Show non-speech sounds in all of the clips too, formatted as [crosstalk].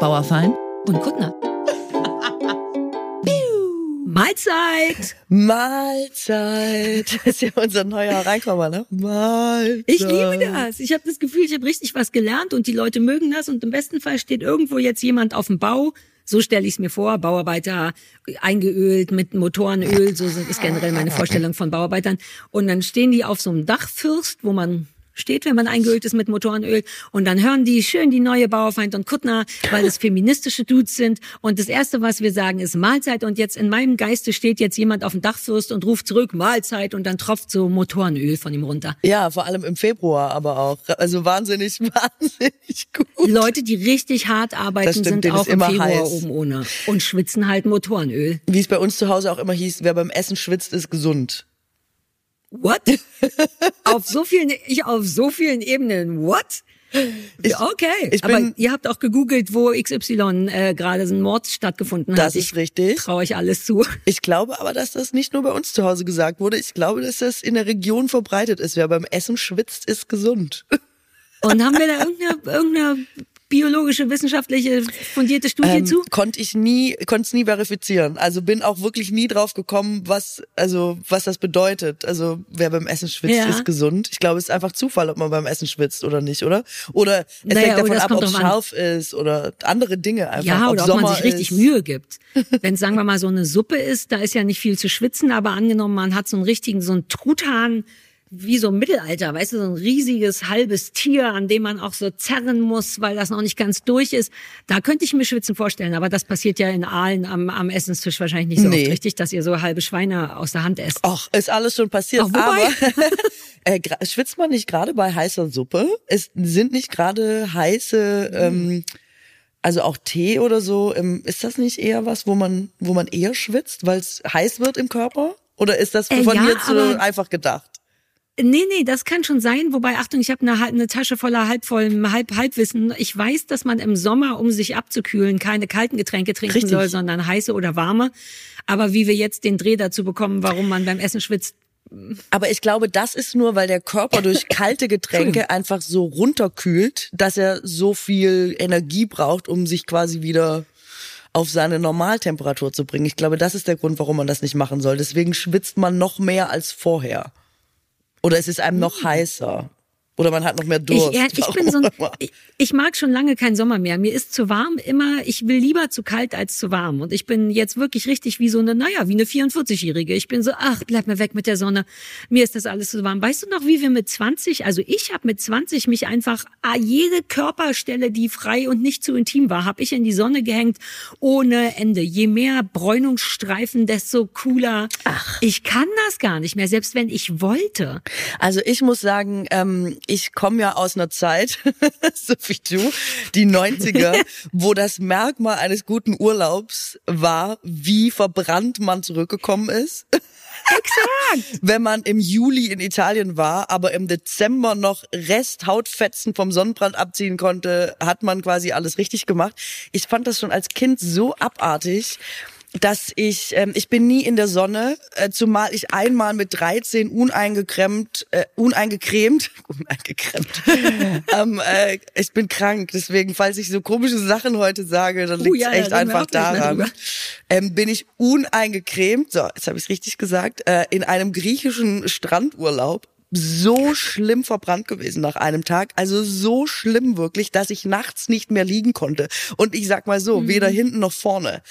Bauerfein und Kuttner. Mahlzeit! Mahlzeit! [laughs] Das ist ja unser neuer Reinkommer, ne? Mahlzeit. Ich liebe das. Ich habe das Gefühl, ich habe richtig was gelernt und die Leute mögen das und im besten Fall steht irgendwo jetzt jemand auf dem Bau. So stelle ich es mir vor, Bauarbeiter eingeölt mit Motorenöl, so ist generell meine Vorstellung von Bauarbeitern. Und dann stehen die auf so einem Dachfürst, wo man steht, wenn man eingeölt ist mit Motorenöl. Und dann hören die schön die neue Bauerfeind und Kuttner, weil es [laughs] feministische Dudes sind. Und das Erste, was wir sagen, ist Mahlzeit. Und jetzt in meinem Geiste steht jetzt jemand auf dem Dachfürst und ruft zurück Mahlzeit und dann tropft so Motorenöl von ihm runter. Ja, vor allem im Februar aber auch. Also wahnsinnig, [laughs] wahnsinnig gut. Leute, die richtig hart arbeiten, stimmt, sind auch im Februar heiß. oben ohne und schwitzen halt Motorenöl. Wie es bei uns zu Hause auch immer hieß, wer beim Essen schwitzt, ist gesund. What? [laughs] auf so vielen, ich auf so vielen Ebenen. What? Ich, okay, ich aber bin, ihr habt auch gegoogelt, wo XY äh, gerade ein Mord stattgefunden Das hat. ist richtig. Traue ich alles zu. [laughs] Ich glaube aber, dass das nicht nur bei uns zu Hause gesagt wurde. Ich glaube, dass das in der Region verbreitet ist. Wer beim Essen schwitzt, ist gesund. [laughs] Und haben wir da irgendeine, irgendeine biologische, wissenschaftliche, fundierte Studie Ähm, zu? konnte ich nie, konnte es nie verifizieren. Also bin auch wirklich nie drauf gekommen, was, also, was das bedeutet. Also, wer beim Essen schwitzt, Ja. ist gesund. Ich glaube, es ist einfach Zufall, ob man beim Essen schwitzt oder nicht, oder? Oder es Naja, hängt davon ab, ob es scharf ist oder andere Dinge einfach. Ja, ob oder ob Sommer man sich richtig ist. Mühe gibt. [laughs] Wenn sagen wir mal so eine Suppe ist, da ist ja nicht viel zu schwitzen, aber angenommen, man hat so einen richtigen, so einen Truthahn, wie so im Mittelalter, weißt du, so ein riesiges halbes Tier, an dem man auch so zerren muss, weil das noch nicht ganz durch ist. Da könnte ich mir Schwitzen vorstellen, aber das passiert ja in Aalen am, am Essenstisch wahrscheinlich nicht so Nee. oft richtig, dass ihr so halbe Schweine aus der Hand esst. Ach, ist alles schon passiert. Ach, aber [laughs] äh, schwitzt man nicht gerade bei heißer Suppe? Es sind nicht gerade heiße, ähm, also auch Tee oder so. Ist das nicht eher was, wo man, wo man eher schwitzt, weil es heiß wird im Körper? Oder ist das Äh, von ja, dir zu einfach gedacht? Nee, nee, das kann schon sein. Wobei, Achtung, ich habe eine, eine Tasche voller halbvollem halb Halbwissen. Ich weiß, dass man im Sommer, um sich abzukühlen, keine kalten Getränke trinken Richtig. soll, sondern heiße oder warme. Aber wie wir jetzt den Dreh dazu bekommen, warum man beim Essen schwitzt, Aber ich glaube, das ist nur, weil der Körper durch [laughs] kalte Getränke einfach so runterkühlt, dass er so viel Energie braucht, um sich quasi wieder auf seine Normaltemperatur zu bringen. Ich glaube, das ist der Grund, warum man das nicht machen soll. Deswegen schwitzt man noch mehr als vorher. Oder es ist einem noch heißer. Oder man hat noch mehr Durst. Ich, ja, ich bin so ein, ich, ich mag schon lange keinen Sommer mehr. Mir ist zu warm immer, ich will lieber zu kalt als zu warm. Und ich bin jetzt wirklich richtig wie so eine, naja, wie eine 44-Jährige. Ich bin so, ach, bleib mir weg mit der Sonne. Mir ist das alles zu warm. Weißt du noch, wie wir mit 20, also ich habe mit 20 mich einfach, ah, jede Körperstelle, die frei und nicht zu intim war, habe ich in die Sonne gehängt ohne Ende. Je mehr Bräunungsstreifen, desto cooler. Ach. Ich kann das gar nicht mehr, selbst wenn ich wollte. Also ich muss sagen, ähm, ich komme ja aus einer Zeit, [laughs] so wie du, die 90er, [laughs] wo das Merkmal eines guten Urlaubs war, wie verbrannt man zurückgekommen ist. Exakt. [laughs] Wenn man im Juli in Italien war, aber im Dezember noch Resthautfetzen vom Sonnenbrand abziehen konnte, hat man quasi alles richtig gemacht. Ich fand das schon als Kind so abartig dass ich, ähm, ich bin nie in der Sonne, äh, zumal ich einmal mit 13 uneingecremt, äh, uneingecremt, [laughs] uneingecremt, [laughs] ähm, äh, ich bin krank, deswegen, falls ich so komische Sachen heute sage, dann Oh liegt es ja, da echt einfach daran. Ähm, bin ich uneingecremt, so, jetzt habe ich es richtig gesagt, äh, in einem griechischen Strandurlaub so schlimm verbrannt gewesen nach einem Tag. Also so schlimm wirklich, dass ich nachts nicht mehr liegen konnte. Und ich sag mal so, weder hinten noch vorne.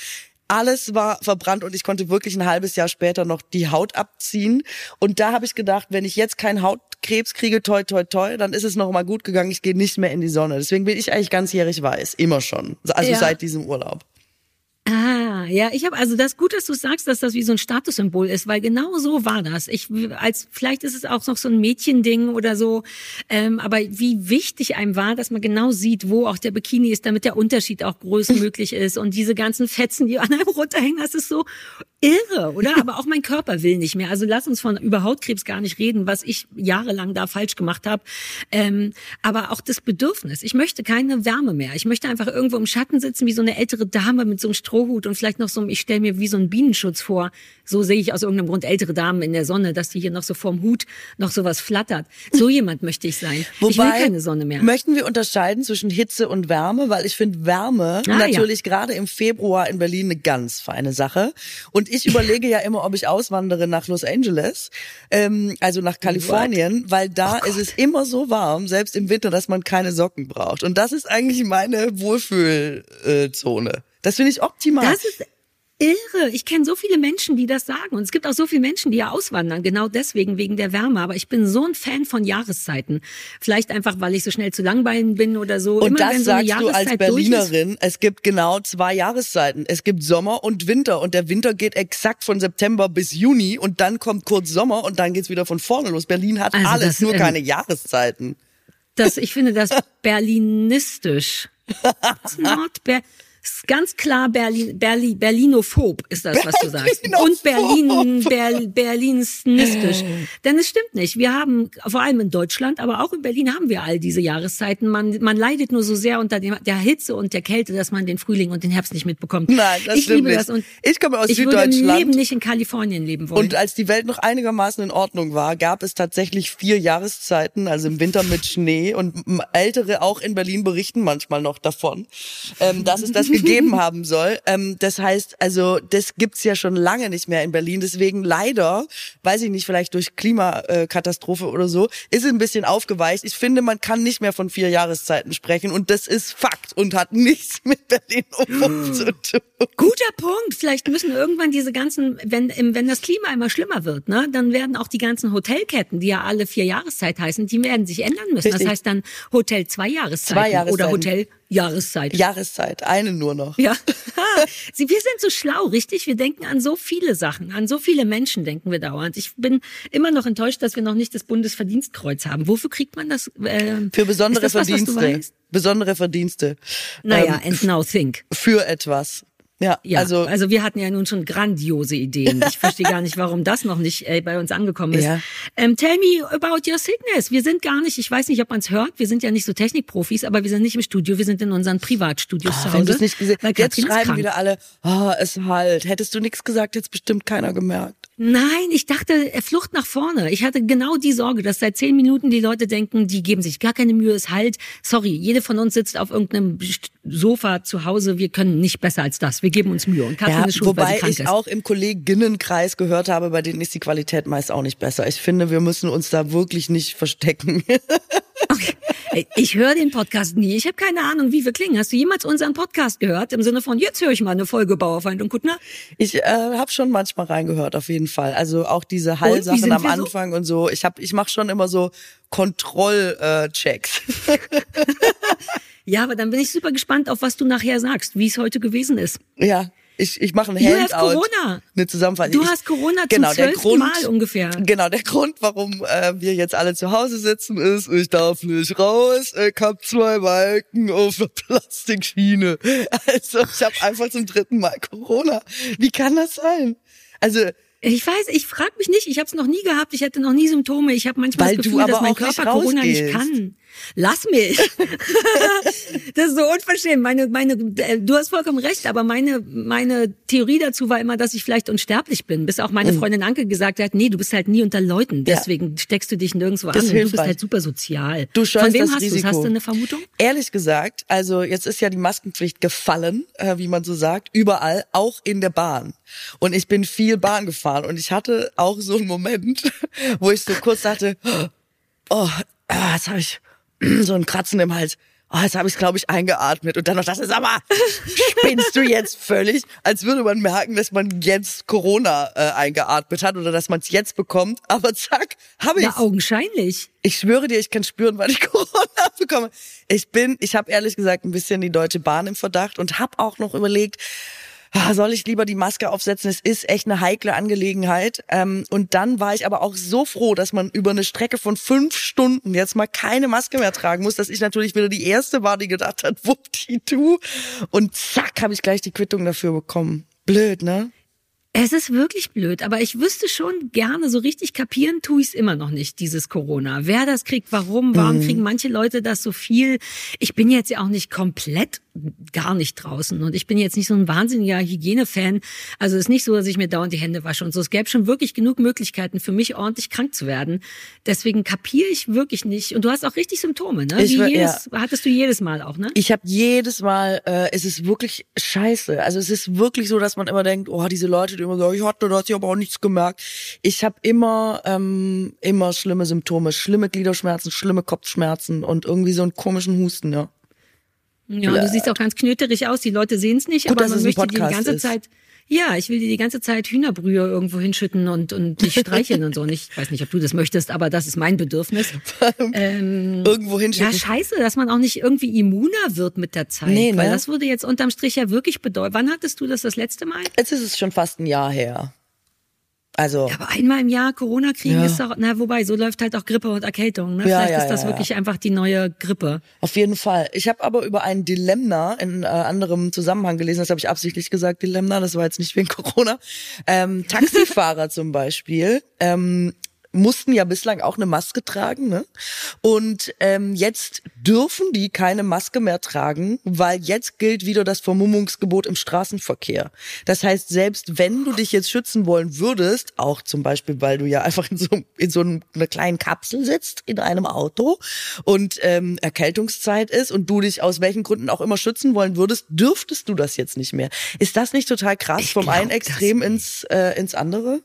Alles war verbrannt und ich konnte wirklich ein halbes Jahr später noch die Haut abziehen. Und da habe ich gedacht, wenn ich jetzt keinen Hautkrebs kriege, toi, toi, toi, dann ist es noch mal gut gegangen. Ich gehe nicht mehr in die Sonne. Deswegen bin ich eigentlich ganzjährig weiß. Immer schon. Also Ja. seit diesem Urlaub. Ja, ich habe also das gut, dass du sagst, dass das wie so ein Statussymbol ist, weil genau so war das. Ich als vielleicht ist es auch noch so ein Mädchending oder so, ähm, aber wie wichtig einem war, dass man genau sieht, wo auch der Bikini ist, damit der Unterschied auch größtmöglich ist und diese ganzen Fetzen, die an einem runterhängen, das ist so irre, oder? Aber auch mein Körper will nicht mehr. Also lass uns von über Hautkrebs gar nicht reden, was ich jahrelang da falsch gemacht habe. Ähm, aber auch das Bedürfnis. Ich möchte keine Wärme mehr. Ich möchte einfach irgendwo im Schatten sitzen, wie so eine ältere Dame mit so einem Strohhut und vielleicht vielleicht noch so, ich stelle mir wie so einen Bienenschutz vor. So sehe ich aus irgendeinem Grund ältere Damen in der Sonne, dass die hier noch so vorm Hut noch sowas flattert. So [laughs] jemand möchte ich sein. Wobei, ich will keine Sonne mehr. Möchten wir unterscheiden zwischen Hitze und Wärme, weil ich finde Wärme Ah, natürlich gerade im Februar in Berlin eine ganz feine Sache. Und ich überlege ja immer, ob ich auswandere nach Los Angeles, ähm, also nach Kalifornien, weil da Oh ist es immer so warm, selbst im Winter, dass man keine Socken braucht. Und das ist eigentlich meine Wohlfühlzone. Das finde ich optimal. Das ist irre. Ich kenne so viele Menschen, die das sagen. Und es gibt auch so viele Menschen, die ja auswandern, genau deswegen, wegen der Wärme. Aber ich bin so ein Fan von Jahreszeiten. Vielleicht einfach, weil ich so schnell zu langweilen bin oder so. Und Immer das wenn so sagst du als Berlinerin. Es gibt genau zwei Jahreszeiten. Es gibt Sommer und Winter. Und der Winter geht exakt von September bis Juni. Und dann kommt kurz Sommer und dann geht's wieder von vorne los. Berlin hat Also alles, das, nur ähm, keine Jahreszeiten. das, ich finde das [laughs] berlinistisch. [laughs] Ber ist ganz klar Berlin, Berlin, Berlinophob ist das, was du sagst. Und Berlin, Ber, Berlininistisch. Denn es stimmt nicht. Wir haben, vor allem in Deutschland, aber auch in Berlin haben wir all diese Jahreszeiten. Man, man leidet nur so sehr unter dem, der Hitze und der Kälte, dass man den Frühling und den Herbst nicht mitbekommt. Nein, das ich stimmt liebe nicht. das und Ich komme aus ich würde im Süddeutschland. Leben nicht in Kalifornien leben wollen. Und als die Welt noch einigermaßen in Ordnung war, gab es tatsächlich vier Jahreszeiten, also im Winter mit Schnee. Und Ältere auch in Berlin berichten manchmal noch davon, ähm, dass es das [laughs] gegeben haben soll. Ähm, das heißt, also das gibt's ja schon lange nicht mehr in Berlin. Deswegen leider, weiß ich nicht, vielleicht durch Klimakatastrophe oder so, ist es ein bisschen aufgeweicht. Ich finde, man kann nicht mehr von vier Jahreszeiten sprechen. Und das ist Fakt und hat [laughs] nichts mit Berlin zu tun. Guter Punkt. Vielleicht müssen irgendwann diese ganzen, wenn, wenn das Klima immer schlimmer wird, ne, dann werden auch die ganzen Hotelketten, die ja alle vier Jahreszeit heißen, die werden sich ändern müssen. Richtig. Das heißt dann Hotel zwei Jahreszeiten, Zwei Jahreszeiten. oder Hotel Jahreszeit. Jahreszeit, eine nur noch. Ja. [laughs] Sie, wir sind so schlau, richtig? Wir denken an so viele Sachen, an so viele Menschen denken wir dauernd. Ich bin immer noch enttäuscht, dass wir noch nicht das Bundesverdienstkreuz haben. Wofür kriegt man das? Äh, Für besondere was, was Verdienste. besondere Verdienste. Naja, Ähm, and now think. für etwas. Ja, Ja, also, also, wir hatten ja nun schon grandiose Ideen. Ich verstehe gar nicht, warum das noch nicht äh, bei uns angekommen ist. Ja. Ähm, tell me about your sickness. Wir sind gar nicht, ich weiß nicht, ob man es hört, wir sind ja nicht so Technikprofis, aber wir sind nicht im Studio, wir sind in unseren Privatstudios zu Hause. wenn nicht gesehen weil Jetzt schreiben wieder alle, ah, es halt. Hättest du nichts gesagt, jetzt bestimmt keiner gemerkt. Nein, ich dachte, äh, Flucht nach vorne. Ich hatte genau die Sorge, dass seit zehn Minuten die Leute denken, die geben sich gar keine Mühe, es halt. Sorry, jede von uns sitzt auf irgendeinem Sofa zu Hause, wir können nicht besser als das. Wir geben uns Mühe. Und Katrin Ja, ist sie wobei ich ist. auch im Kolleginnenkreis gehört habe, bei denen ist die Qualität meist auch nicht besser. Ich finde, wir müssen uns da wirklich nicht verstecken. [laughs] Ey, Ich höre den Podcast nie. Ich habe keine Ahnung, wie wir klingen. Hast du jemals unseren Podcast gehört? Im Sinne von, jetzt höre ich mal eine Folge Bauerfeind und Kuttner? Ich äh, habe schon manchmal reingehört, auf jeden Fall. Also auch diese Hallsachen am wir so? Anfang und so. Ich hab, ich mache schon immer so Kontrollchecks. [laughs] Ja, aber dann bin ich super gespannt, auf was du nachher sagst, wie es heute gewesen ist. ja. Ich, ich mache ein You have Handout. Corona. Eine Zusammenfassung. Du ich, hast Corona zum genau, der Grund, Mal ungefähr. Genau, der Grund, warum äh, wir jetzt alle zu Hause sitzen, ist, ich darf nicht raus, ich hab zwei Balken auf der Plastikschiene. [laughs] Also ich habe einfach zum dritten Mal Corona. Wie kann das sein? Also Ich weiß, ich frage mich nicht. Ich habe es noch nie gehabt. Ich hatte noch nie Symptome. Ich habe manchmal Weil das Gefühl, dass mein Körper Corona nicht kann. Lass mich. [laughs] das ist so unverschämt. Meine, meine, äh, du hast vollkommen recht, aber meine, meine Theorie dazu war immer, dass ich vielleicht unsterblich bin. Bis auch meine Freundin Anke gesagt hat, nee, du bist halt nie unter Leuten. Mhm. Ja. Deswegen steckst du dich nirgendwo Das an. Du bist halt super sozial. Du Von wem hast du. Hast du eine Vermutung? Ehrlich gesagt, also jetzt ist ja die Maskenpflicht gefallen, äh, wie man so sagt, überall, auch in der Bahn. Und ich bin viel Bahn gefahren und ich hatte auch so einen Moment, [laughs] wo ich so kurz dachte, oh, ah, jetzt habe ich [clears throat] so ein Kratzen im Hals. Oh, jetzt habe ich glaube ich eingeatmet und dann noch das ist aber spinnst du jetzt völlig, als würde man merken, dass man jetzt Corona äh, eingeatmet hat oder dass man es jetzt bekommt, aber zack, habe ich Ja, augenscheinlich. ich schwöre dir, ich kann spüren, wann ich [laughs] Corona bekomme. Ich bin, ich habe ehrlich gesagt ein bisschen die Deutsche Bahn im Verdacht und habe auch noch überlegt, ah, soll ich lieber die Maske aufsetzen? Es ist echt eine heikle Angelegenheit. Ähm, und dann war ich aber auch so froh, dass man über eine Strecke von fünf Stunden jetzt mal keine Maske mehr tragen muss, dass ich natürlich wieder die Erste war, die gedacht hat, wuppdidu. Und zack, habe ich gleich die Quittung dafür bekommen. Blöd, ne? Es ist wirklich blöd, aber ich wüsste schon gerne, so richtig kapieren tue ich es immer noch nicht, dieses Corona. Wer das kriegt, warum, warum mhm. kriegen manche Leute das so viel? Ich bin jetzt ja auch nicht komplett gar nicht draußen und ich bin jetzt nicht so ein wahnsinniger Hygienefan. Also es ist nicht so, dass ich mir dauernd die Hände wasche und so. Es gäbe schon wirklich genug Möglichkeiten für mich ordentlich krank zu werden. Deswegen kapiere ich wirklich nicht. Und du hast auch richtig Symptome, ne? Ich, Wie jedes, ja. hattest du jedes Mal auch, ne? Ich habe jedes Mal, äh, es ist wirklich scheiße. Also es ist wirklich so, dass man immer denkt, oh, diese Leute, die immer sagen, ich hatte das, ich habe auch nichts gemerkt. Ich habe immer, ähm, immer schlimme Symptome, schlimme Gliederschmerzen, schlimme Kopfschmerzen und irgendwie so einen komischen Husten, ja. Ja, und du siehst auch ganz knöterig aus. Die Leute sehen es nicht, Gut, aber man möchte die ganze ist. Zeit. Ja, ich will dir die ganze Zeit Hühnerbrühe irgendwo hinschütten und, und dich [laughs] streicheln und so. Und ich weiß nicht, ob du das möchtest, aber das ist mein Bedürfnis. ähm, irgendwo hinschütten. Ja, scheiße, dass man auch nicht irgendwie immuner wird mit der Zeit. Nee, ne? Weil das würde jetzt unterm Strich ja wirklich bedeuten. Wann hattest du das das letzte Mal? Jetzt ist es schon fast ein Jahr her. Also. Ja, aber einmal im Jahr Corona kriegen Ja. ist doch, na, wobei, so läuft halt auch Grippe und Erkältung, ne? Ja, Vielleicht ja, ist das wirklich einfach die neue Grippe. Auf jeden Fall. Ich habe aber über ein Dilemma in äh, anderem Zusammenhang gelesen, das habe ich absichtlich gesagt, Dilemma, das war jetzt nicht wegen [laughs] Corona. Ähm, Taxifahrer zum Beispiel ähm, mussten ja bislang auch eine Maske tragen, ne? Und ähm, jetzt dürfen die keine Maske mehr tragen, weil jetzt gilt wieder das Vermummungsgebot im Straßenverkehr. Das heißt, selbst wenn du dich jetzt schützen wollen würdest, auch zum Beispiel, weil du ja einfach in so, in so einer kleinen Kapsel sitzt in einem Auto und ähm, Erkältungszeit ist und du dich aus welchen Gründen auch immer schützen wollen würdest, dürftest du das jetzt nicht mehr. Ist das nicht total krass Ich vom einen Extrem ins äh, ins andere?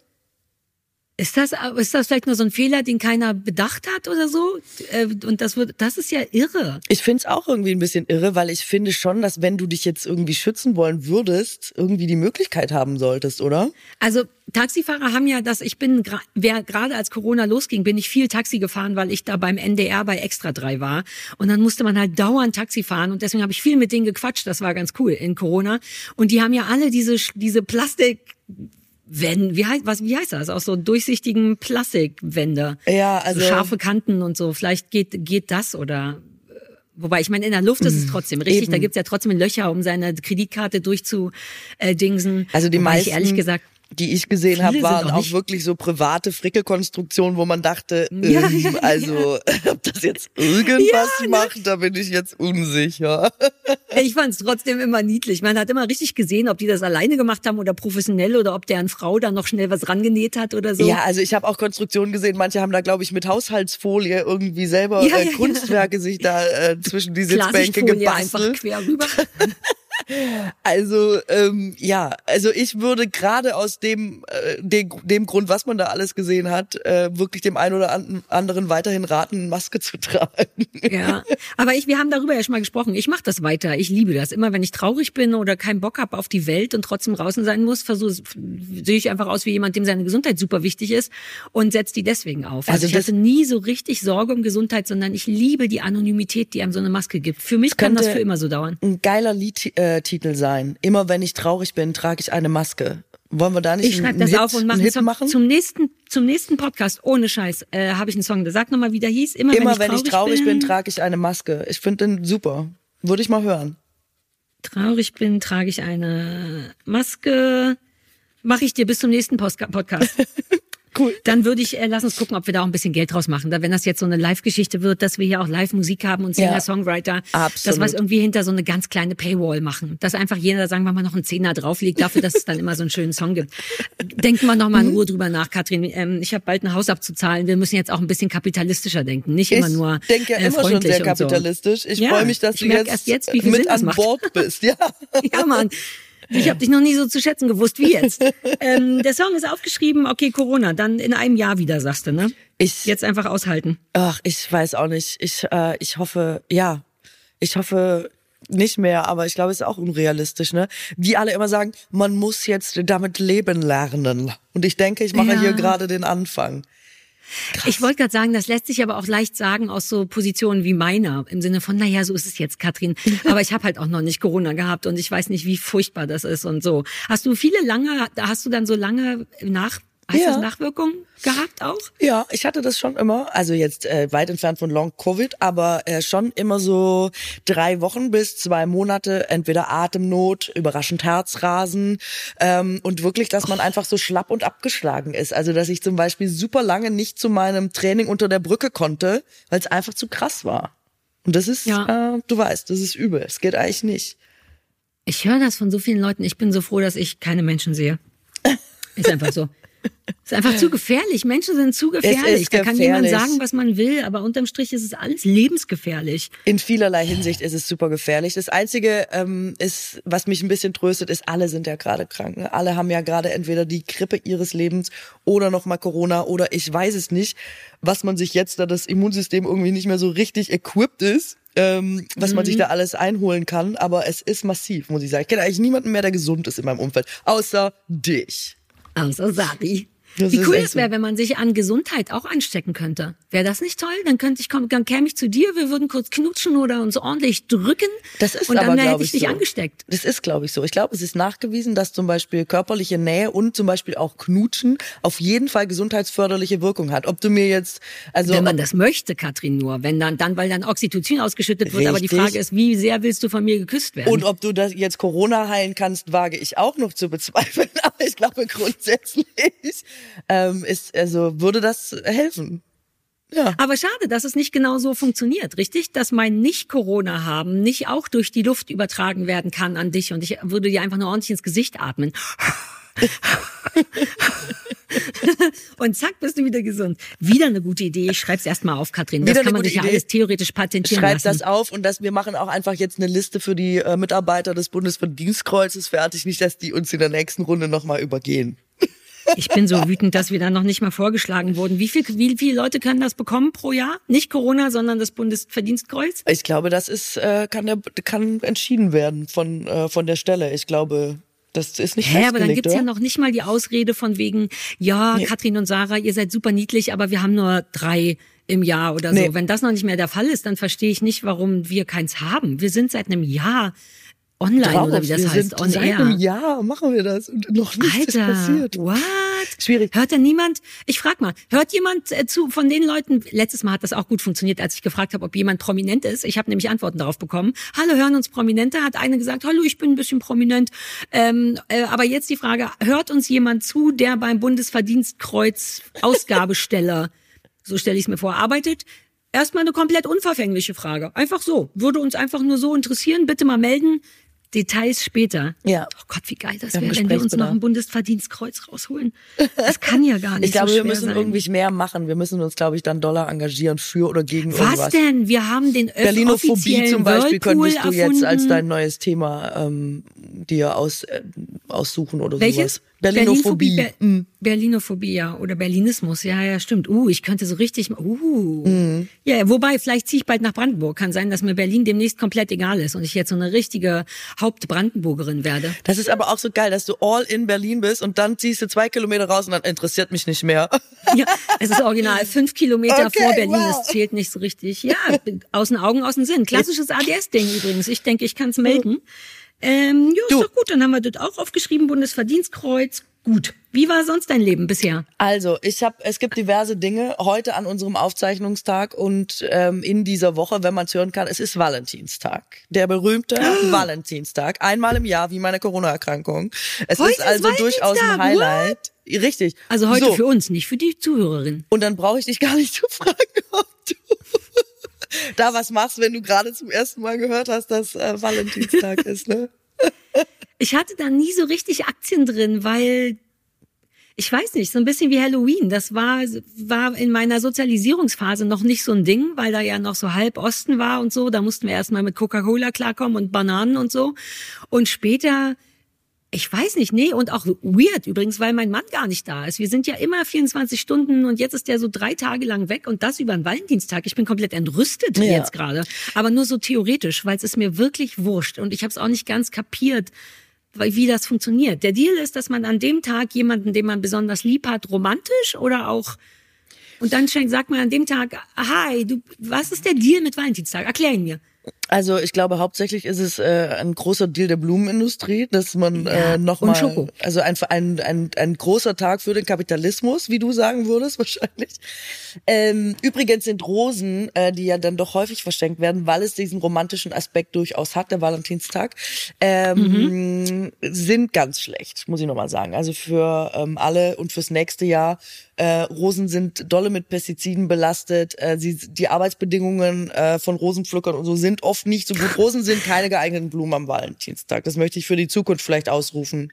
Ist das, ist das vielleicht nur so ein Fehler, den keiner bedacht hat oder so? Äh, Und das wird, das ist ja irre. Ich find's auch irgendwie ein bisschen irre, weil ich finde schon, dass wenn du dich jetzt irgendwie schützen wollen würdest, irgendwie die Möglichkeit haben solltest, oder? Also Taxifahrer haben ja das, ich bin, wer gerade als Corona losging, bin ich viel Taxi gefahren, weil ich da beim NDR bei Extra 3 war. Und dann musste man halt dauernd Taxi fahren und deswegen habe ich viel mit denen gequatscht. Das war ganz cool in Corona. Und die haben ja alle diese, diese Plastik, wenn, wie heißt, was, wie heißt das? Aus so durchsichtigen Plastikwände. Ja, also- So scharfe Kanten und so. Vielleicht geht, geht das oder, äh, Wobei, ich meine, in der Luft ist es trotzdem richtig. Eben. Da gibt's ja trotzdem Löcher, um seine Kreditkarte durchzudingsen. Also die Wobei meisten, ich ehrlich gesagt, die ich gesehen habe, waren auch auch wirklich so private Frickelkonstruktionen, wo man dachte, Ja, ähm, [laughs] ja, ja. [laughs] also ob das jetzt irgendwas ne? macht, da bin ich jetzt unsicher. [laughs] Ich fand es trotzdem immer niedlich. Man hat immer richtig gesehen, ob die das alleine gemacht haben oder professionell oder ob deren Frau da noch schnell was rangenäht hat oder so. Ja, also ich habe auch Konstruktionen gesehen, manche haben da, glaube ich, mit Haushaltsfolie irgendwie selber äh. Kunstwerke sich da äh, zwischen die Sitzbänke Klarsichtfolie einfach gebastelt. quer rüber. Also ähm, ja, also ich würde gerade aus dem, äh, dem dem Grund, was man da alles gesehen hat, äh, wirklich dem einen oder an- anderen weiterhin raten, Maske zu [laughs] tragen. Ja, aber ich, wir haben darüber ja schon mal gesprochen. Ich mache das weiter. Ich liebe das. Immer wenn ich traurig bin oder keinen Bock habe auf die Welt und trotzdem draußen sein muss, versuche sehe ich einfach aus wie jemand, dem seine Gesundheit super wichtig ist und setze die deswegen auf. Also, Also ich hatte nie so richtig Sorge um Gesundheit, sondern ich liebe die Anonymität, die einem so eine Maske gibt. Für mich kann das für immer so dauern. Ein geiler Liedtitel äh, Titel sein. Immer wenn ich traurig bin, trage ich eine Maske. Wollen wir da nicht Ich schreibe einen das Hit, auf und mache einen einen Hit Song. machen? Zum nächsten, zum nächsten Podcast, ohne Scheiß, äh, habe ich einen Song. Sag nochmal, wie der hieß. Immer, Immer wenn ich traurig, bin, trage ich eine Maske. Ich finde den super. Würde ich mal hören. traurig bin, trage ich eine Maske. Mache ich dir bis zum nächsten Postka- Podcast. [laughs] Cool. Dann würde ich, äh, lass uns gucken, ob wir da auch ein bisschen Geld draus machen. Da, wenn das jetzt so eine Live-Geschichte wird, dass wir hier auch Live-Musik haben und Singer-Songwriter, dass Absolut. wir es irgendwie hinter so eine ganz kleine Paywall machen. Dass einfach jeder, sagen wir mal, noch einen Zehner drauflegt, dafür, dass es dann immer so einen schönen Song gibt. Denken wir noch mal in Mhm. Ruhe drüber nach, Katrin. Ähm, ich habe bald ein Haus abzuzahlen. Wir müssen jetzt auch ein bisschen kapitalistischer denken. Nicht immer ich nur denke ja äh, immer schon sehr und so. kapitalistisch. Ich Ja, freue mich, dass ich du jetzt, jetzt, Sinn mit an. Bord bist. Ja. [laughs] Ja, Mann. Ich habe dich noch nie so zu schätzen gewusst wie jetzt. [laughs] Ähm, der Song ist aufgeschrieben, okay, Corona, dann in einem Jahr wieder, sagst du, ne? Ich, Jetzt einfach aushalten. ach, ich weiß auch nicht. Ich, äh, ich hoffe, ja, ich hoffe nicht mehr, aber ich glaube, es ist auch unrealistisch, ne? Wie alle immer sagen, man muss jetzt damit leben lernen. Und ich denke, ich mache Ja. hier gerade den Anfang. Ich wollte gerade sagen, das lässt sich aber auch leicht sagen aus so Positionen wie meiner. Im Sinne von, naja, so ist es jetzt, Katrin. [laughs] Aber ich habe halt auch noch nicht Corona gehabt und ich weiß nicht, wie furchtbar das ist und so. Hast du viele lange, hast du dann so lange nach Hast Ja. du Nachwirkungen gehabt auch? Ja, ich hatte das schon immer, also jetzt äh, weit entfernt von Long Covid, aber äh, schon immer so drei Wochen bis zwei Monate, entweder Atemnot, überraschend Herzrasen ähm, und wirklich, dass man einfach so schlapp und abgeschlagen ist. Also dass ich zum Beispiel super lange nicht zu meinem Training unter der Brücke konnte, weil es einfach zu krass war. Und das ist, Ja. äh, du weißt, das ist übel. Es geht eigentlich nicht. Ich höre das von so vielen Leuten. Ich bin so froh, dass ich keine Menschen sehe. Ist einfach so. [laughs] Ist einfach zu gefährlich. Menschen sind zu gefährlich. da kann jemand gefährlich. sagen, was man will, aber unterm Strich ist es alles lebensgefährlich. In vielerlei Hinsicht ist es super gefährlich. Das Einzige ähm, ist, was mich ein bisschen tröstet, ist, alle sind ja gerade krank. Ne? Alle haben ja gerade entweder die Grippe ihres Lebens oder noch mal Corona oder ich weiß es nicht, was man sich jetzt, da das Immunsystem irgendwie nicht mehr so richtig equipped ist, ähm, was man sich da alles einholen kann. Aber es ist massiv, muss ich sagen. Ich kenne eigentlich niemanden mehr, der gesund ist in meinem Umfeld, außer dich. Außer Sari. Das Wie cool es wäre, wenn man sich an Gesundheit auch anstecken könnte. Wäre das nicht toll? Dann könnte ich kommen, dann käme ich zu dir, wir würden kurz knutschen oder uns ordentlich drücken. Das ist und dann aber, hätte glaub ich dich so. angesteckt. Das ist, glaube ich, so. Ich glaube, es ist nachgewiesen, dass zum Beispiel körperliche Nähe und zum Beispiel auch Knutschen auf jeden Fall gesundheitsförderliche Wirkung hat. Ob du mir jetzt, also Wenn man das möchte, Katrin, nur. Wenn dann, dann, weil dann Oxytocin ausgeschüttet wird. Aber die Richtig. Frage ist, wie sehr willst du von mir geküsst werden? und ob du das jetzt Corona heilen kannst, wage ich auch noch zu bezweifeln. [laughs] Aber ich glaube grundsätzlich ähm, ist, also würde das helfen. Ja. Aber schade, dass es nicht genau so funktioniert, richtig? Dass mein Nicht-Corona haben nicht auch durch die Luft übertragen werden kann an dich und ich würde dir einfach nur ordentlich ins Gesicht atmen. [laughs] und zack, bist du wieder gesund. Wieder eine gute Idee. Ich schreib's erst mal auf, Katrin. Das Wieder kann man sich ja alles theoretisch patentieren Schreib lassen. das auf und dass wir machen auch einfach jetzt eine Liste für die äh, Mitarbeiter des Bundesverdienstkreuzes fertig. Nicht, dass die uns in der nächsten Runde nochmal übergehen. Ich bin so wütend, dass wir da noch nicht mal vorgeschlagen wurden. Wie viel, wie viele Leute können das bekommen pro Jahr? Nicht Corona, sondern das Bundesverdienstkreuz? Ich glaube, das ist äh, kann der kann entschieden werden von äh, von der Stelle. Ich glaube, das ist nicht Hä, aber dann gibt's ja oder? noch nicht mal die Ausrede von wegen, ja, Nee. Katrin und Sarah, ihr seid super niedlich, aber wir haben nur drei im Jahr oder Nee. so. Wenn das noch nicht mehr der Fall ist, dann verstehe ich nicht, warum wir keins haben. Wir sind seit einem Jahr online Drauf, oder wie das wir heißt, sind on seit air. einem Jahr machen wir das und noch nichts ist Alter, passiert. what? Schwierig. Hört denn niemand? Ich frag mal, hört jemand äh, zu von den Leuten? Letztes Mal hat das auch gut funktioniert, als ich gefragt habe, ob jemand prominent ist. Ich habe nämlich Antworten darauf bekommen. Hallo, hören uns Prominente? Hat eine gesagt, hallo, ich bin ein bisschen prominent. Ähm, äh, aber jetzt die Frage: Hört uns jemand zu, der beim Bundesverdienstkreuz Ausgabesteller, [laughs] so stelle ich es mir vor, arbeitet? Erstmal eine komplett unverfängliche Frage. Einfach so. Würde uns einfach nur so interessieren. Bitte mal melden. Details später. Ja. Oh Gott, wie geil das wäre, wenn wir uns noch ein Bundesverdienstkreuz rausholen. Das kann ja gar [laughs] nicht Ich glaube, so wir müssen sein. irgendwie mehr machen. Wir müssen uns, glaube ich, dann Dollar engagieren für oder gegen Was irgendwas. denn? Wir haben den Berlinophobie zum Beispiel Whirlpool könntest du erfunden. jetzt als dein neues Thema ähm, dir aus, äh, aussuchen oder Welches? sowas. Berlinophobie. Berlinophobie, Ber Berlinophobie, ja. Oder Berlinismus, ja, ja, stimmt. Uh, ich könnte so richtig, uh. Mhm. Ja, wobei, vielleicht ziehe ich bald nach Brandenburg. Kann sein, dass mir Berlin demnächst komplett egal ist und ich jetzt so eine richtige Hauptbrandenburgerin werde. Das ist aber auch so geil, dass du all in Berlin bist und dann ziehst du zwei Kilometer raus und dann interessiert mich nicht mehr. Ja, es ist original. [laughs] Fünf Kilometer Okay, vor Berlin. wow. Es zählt nicht so richtig. Ja, aus den Augen, aus dem Sinn. Klassisches [laughs] ADS-Ding übrigens. Ich denke, ich kann es melden. Ähm, ja, Du. ist doch gut. Dann haben wir das auch aufgeschrieben. Bundesverdienstkreuz. Gut. Wie war sonst dein Leben bisher? Also, ich habe, es gibt diverse Dinge heute an unserem Aufzeichnungstag und ähm, in dieser Woche, wenn man es hören kann, es ist Valentinstag, der berühmte Valentinstag, einmal im Jahr wie meine Corona-Erkrankung. Es Heute ist ist also durchaus ein Highlight. Richtig. Also heute so. für uns, nicht für die Zuhörerin. Und dann brauche ich dich gar nicht [laughs] zu fragen, ob du da was machst, wenn du gerade zum ersten Mal gehört hast, dass äh, Valentinstag [laughs] ist, ne? Ich hatte da nie so richtig Aktien drin, weil ich weiß nicht, so ein bisschen wie Halloween. Das war, war in meiner Sozialisierungsphase noch nicht so ein Ding, weil da ja noch so halb Osten war und so. Da mussten wir erstmal mit Coca-Cola klarkommen und Bananen und so. Und später, ich weiß nicht, nee, und auch weird übrigens, weil mein Mann gar nicht da ist. Wir sind ja immer 24 Stunden und jetzt ist der so drei Tage lang weg und das über einen Valentinstag. Ich bin komplett entrüstet Ja. jetzt gerade. Aber nur so theoretisch, weil es ist mir wirklich wurscht und ich habe es auch nicht ganz kapiert, wie das funktioniert. Der Deal ist, dass man an dem Tag jemanden, den man besonders lieb hat, romantisch oder auch und dann schenkt- sagt man an dem Tag, hi, du, was ist der Deal mit Valentinstag? Erklär ihn mir. Also ich glaube hauptsächlich ist es äh, ein großer Deal der Blumenindustrie, dass man ja, äh, nochmal, also ein, ein, ein, ein großer Tag für den Kapitalismus, wie du sagen würdest [laughs] wahrscheinlich. Ähm, übrigens sind Rosen, äh, die ja dann doch häufig verschenkt werden, weil es diesen romantischen Aspekt durchaus hat, der Valentinstag, ähm, mhm. sind ganz schlecht, muss ich nochmal sagen. Also für ähm, alle und fürs nächste Jahr äh, Rosen sind dolle mit Pestiziden belastet. Äh, sie, die Arbeitsbedingungen äh, von Rosenpflückern und so sind oft nicht so gut. Rosen sind keine geeigneten Blumen am Valentinstag. Das möchte ich für die Zukunft vielleicht ausrufen.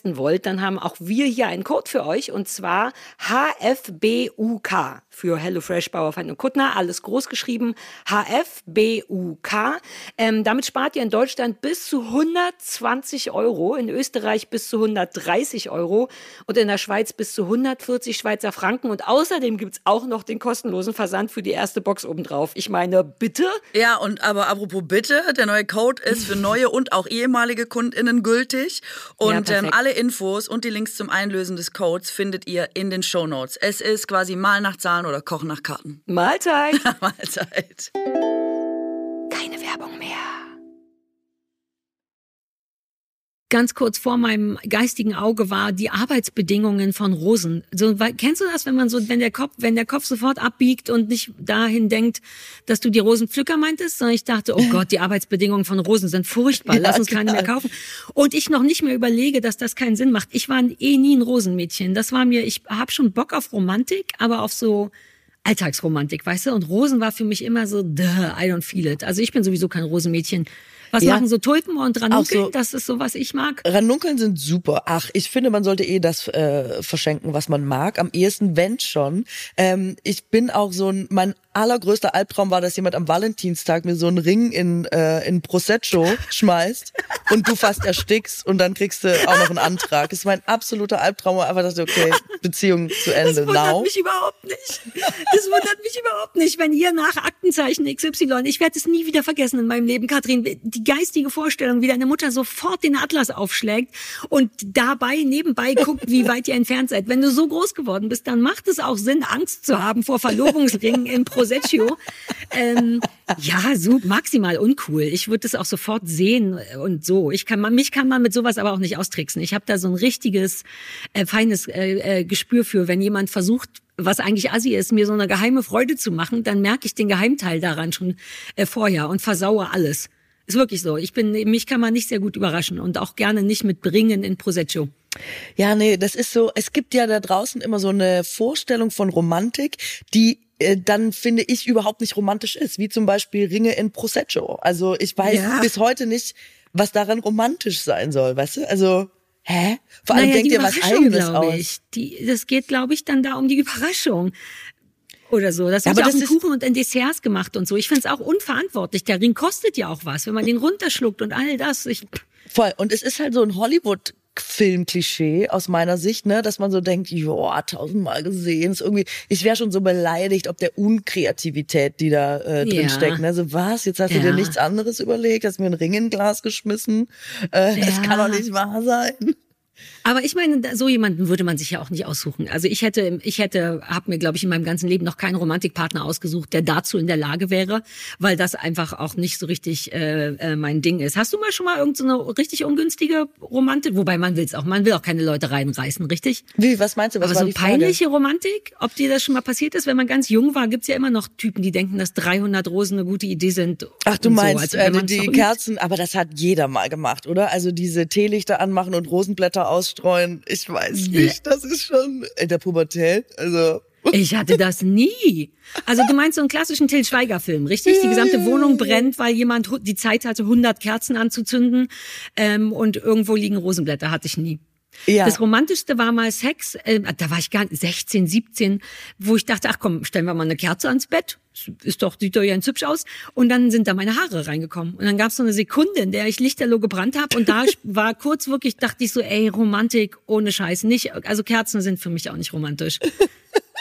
testen wollt, dann haben auch wir hier einen Code für euch und zwar HFBUK für HelloFresh Bauerfeind und Kuttner, alles groß geschrieben, HFBUK. Ähm, damit spart ihr in Deutschland bis zu 120 Euro, in Österreich bis zu 130 Euro und in der Schweiz bis zu 140 Schweizer Franken. Und außerdem gibt's auch noch den kostenlosen Versand für die erste Box obendrauf. Ich meine, bitte? Ja, und aber apropos bitte, der neue Code ist für neue und auch ehemalige KundInnen gültig. Und ja, ähm, alle Infos und die Links zum Einlösen des Codes findet ihr in den Show Notes. Es ist quasi mal nach Zahlen oder Kochen nach Karten. Mahlzeit. [laughs] Mahlzeit. Keine Werbung mehr. Ganz kurz vor meinem geistigen Auge war die Arbeitsbedingungen von Rosen. So, kennst du das, wenn man so, wenn der Kopf, wenn der Kopf sofort abbiegt und nicht dahin denkt, dass du die Rosenpflücker meintest, sondern ich dachte, oh [laughs] Gott, die Arbeitsbedingungen von Rosen sind furchtbar, lass uns keine mehr kaufen. Und ich noch nicht mehr überlege, dass das keinen Sinn macht. Ich war eh nie ein Rosenmädchen. Das war mir, ich habe schon Bock auf Romantik, aber auf so Alltagsromantik, weißt du? Und Rosen war für mich immer so, duh, I don't feel it. Also ich bin sowieso kein Rosenmädchen. Was ja. machen so Tulpen und Ranunkeln? So, das ist so, was ich mag. Ranunkeln sind super. Ach, ich finde, man sollte eh das äh, verschenken, was man mag. Am ehesten, wenn schon. Ähm, ich bin auch so ein, mein allergrößter Albtraum war, dass jemand am Valentinstag mir so einen Ring in, äh, in Prosecco [laughs] schmeißt und du fast erstickst und dann kriegst du auch noch einen Antrag. Das ist mein absoluter Albtraum, einfach dachte, okay, Beziehung zu Ende. Das wundert Now. mich überhaupt nicht. Das wundert mich überhaupt nicht, wenn ihr nach Aktenzeichen XY, ich werde es nie wieder vergessen in meinem Leben, Kathrin, die geistige Vorstellung, wie deine Mutter sofort den Atlas aufschlägt und dabei nebenbei guckt, wie weit ihr entfernt seid. Wenn du so groß geworden bist, dann macht es auch Sinn, Angst zu haben vor Verlobungsringen in Prosecco Prosecco. ähm, ja, so maximal uncool. Ich würde das auch sofort sehen und so. Ich kann man, mich kann man mit sowas aber auch nicht austricksen. Ich habe da so ein richtiges äh, feines äh, äh, Gespür für, wenn jemand versucht, was eigentlich assi ist, mir so eine geheime Freude zu machen, dann merke ich den Geheimteil daran schon äh, vorher und versauere alles. Ist wirklich so. Ich bin, mich kann man nicht sehr gut überraschen und auch gerne nicht mit Bringen in Prosecco. Ja, nee, das ist so, es gibt ja da draußen immer so eine Vorstellung von Romantik, die äh, dann finde ich überhaupt nicht romantisch ist, wie zum Beispiel Ringe in Prosecco. Also ich weiß ja. bis heute nicht, was daran romantisch sein soll, weißt du? Also Hä? Vor allem naja, denkt ihr was eigenes aus. Ich. Die, das geht, glaube ich, dann da um die Überraschung oder so. Das wird ja, ja auch in Kuchen und in Desserts gemacht und so. Ich finde es auch unverantwortlich. Der Ring kostet ja auch was, wenn man den runterschluckt und all das. Ich Voll. Und es ist halt so ein Hollywood Filmklischee aus meiner Sicht, ne, dass man so denkt, ja, tausendmal gesehen, ist irgendwie, ich wäre schon so beleidigt, ob der Unkreativität, die da äh, drin ja. steckt, ne, so was, jetzt hast ja. du dir nichts anderes überlegt, hast mir einen Ring in Glas geschmissen, äh, ja. das kann doch nicht wahr sein. Aber ich meine, so jemanden würde man sich ja auch nicht aussuchen. Also ich hätte, ich hätte, habe mir, glaube ich, in meinem ganzen Leben noch keinen Romantikpartner ausgesucht, der dazu in der Lage wäre, weil das einfach auch nicht so richtig äh, äh, mein Ding ist. Hast du mal schon mal irgendeine so richtig ungünstige Romantik? Wobei man will es auch, man will auch keine Leute reinreißen, richtig? Wie, was meinst du? Was Aber so peinliche Romantik, ob dir das schon mal passiert ist, wenn man ganz jung war, gibt's ja immer noch Typen, die denken, dass 300 Rosen eine gute Idee sind. Ach, du meinst so, also, äh, die Kerzen, aber das hat jeder mal gemacht, oder? Also diese Teelichter anmachen und Rosenblätter ausstreuen ich weiß nicht, das ist schon in der Pubertät, also. [laughs] Ich hatte das nie. Also du meinst so einen klassischen Till Schweiger Film, richtig? Ja, die gesamte ja, Wohnung brennt, weil jemand die Zeit hatte, 100 Kerzen anzuzünden ähm, und irgendwo liegen Rosenblätter. Hatte ich nie. Ja. Das romantischste war mal Sex, äh, da war ich gar 16, 17, wo ich dachte, ach komm, stellen wir mal eine Kerze ans Bett. Ist doch, sieht doch ja ganz hübsch aus. Und dann sind da meine Haare reingekommen. Und dann gab es so eine Sekunde, in der ich lichterloh gebrannt habe. Und da [laughs] war kurz wirklich, dachte ich so, ey, Romantik ohne Scheiß. Nicht, also Kerzen sind für mich auch nicht romantisch.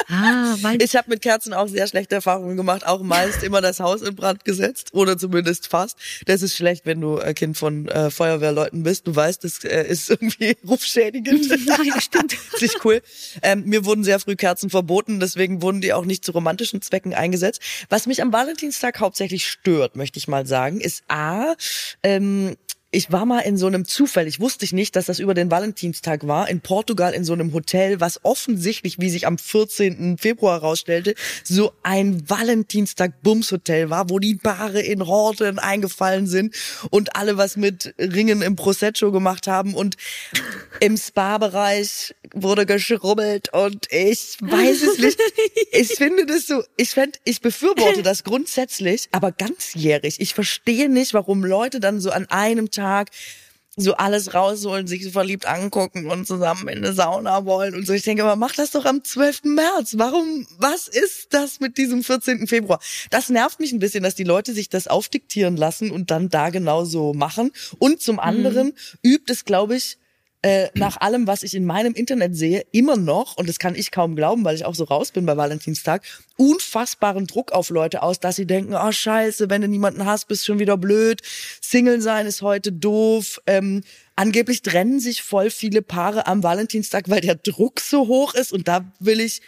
Ah, weil ich habe mit Kerzen auch sehr schlechte Erfahrungen gemacht, auch meist immer das Haus in Brand gesetzt oder zumindest fast. Das ist schlecht, wenn du äh, Kind von äh, Feuerwehrleuten bist. Du weißt, das äh, ist irgendwie [laughs] rufschädigend. [laughs] Ja, stimmt. [laughs] Sich cool. Ähm, mir wurden sehr früh Kerzen verboten, deswegen wurden die auch nicht zu romantischen Zwecken eingesetzt. Was mich am Valentinstag hauptsächlich stört, möchte ich mal sagen, ist A, ähm, ich war mal in so einem Zufall, ich wusste nicht, dass das über den Valentinstag war, in Portugal in so einem Hotel, was offensichtlich, wie sich am 14. Februar herausstellte, so ein Valentinstag-Bums-Hotel war, wo die Paare in Horten eingefallen sind und alle was mit Ringen im Prosecco gemacht haben und im Spa-Bereich wurde geschrubbelt und ich weiß es nicht. Ich finde das so, ich fände, ich befürworte das grundsätzlich, aber ganzjährig. Ich verstehe nicht, warum Leute dann so an einem Tag Tag so alles rausholen, sich so verliebt angucken und zusammen in eine Sauna wollen und so. Ich denke, aber mach das doch am 12. März. Warum, was ist das mit diesem 14. Februar? Das nervt mich ein bisschen, dass die Leute sich das aufdiktieren lassen und dann da genauso machen. Und zum anderen mhm. übt es, glaube ich, äh, nach allem, was ich in meinem Internet sehe, immer noch, und das kann ich kaum glauben, weil ich auch so raus bin bei Valentinstag, unfassbaren Druck auf Leute aus, dass sie denken, oh scheiße, wenn du niemanden hast, bist schon wieder blöd, Single sein ist heute doof. Ähm, angeblich trennen sich voll viele Paare am Valentinstag, weil der Druck so hoch ist und da will ich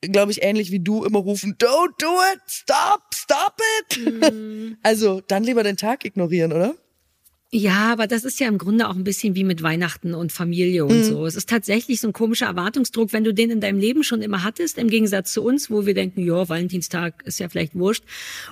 glaube ich, ähnlich wie du immer rufen, don't do it, stop, stop it. Mm. [laughs] Also dann lieber den Tag ignorieren, oder? Ja, aber das ist ja im Grunde auch ein bisschen wie mit Weihnachten und Familie und mhm. so. Es ist tatsächlich so ein komischer Erwartungsdruck, wenn du den in deinem Leben schon immer hattest, im Gegensatz zu uns, wo wir denken, ja, Valentinstag ist ja vielleicht wurscht.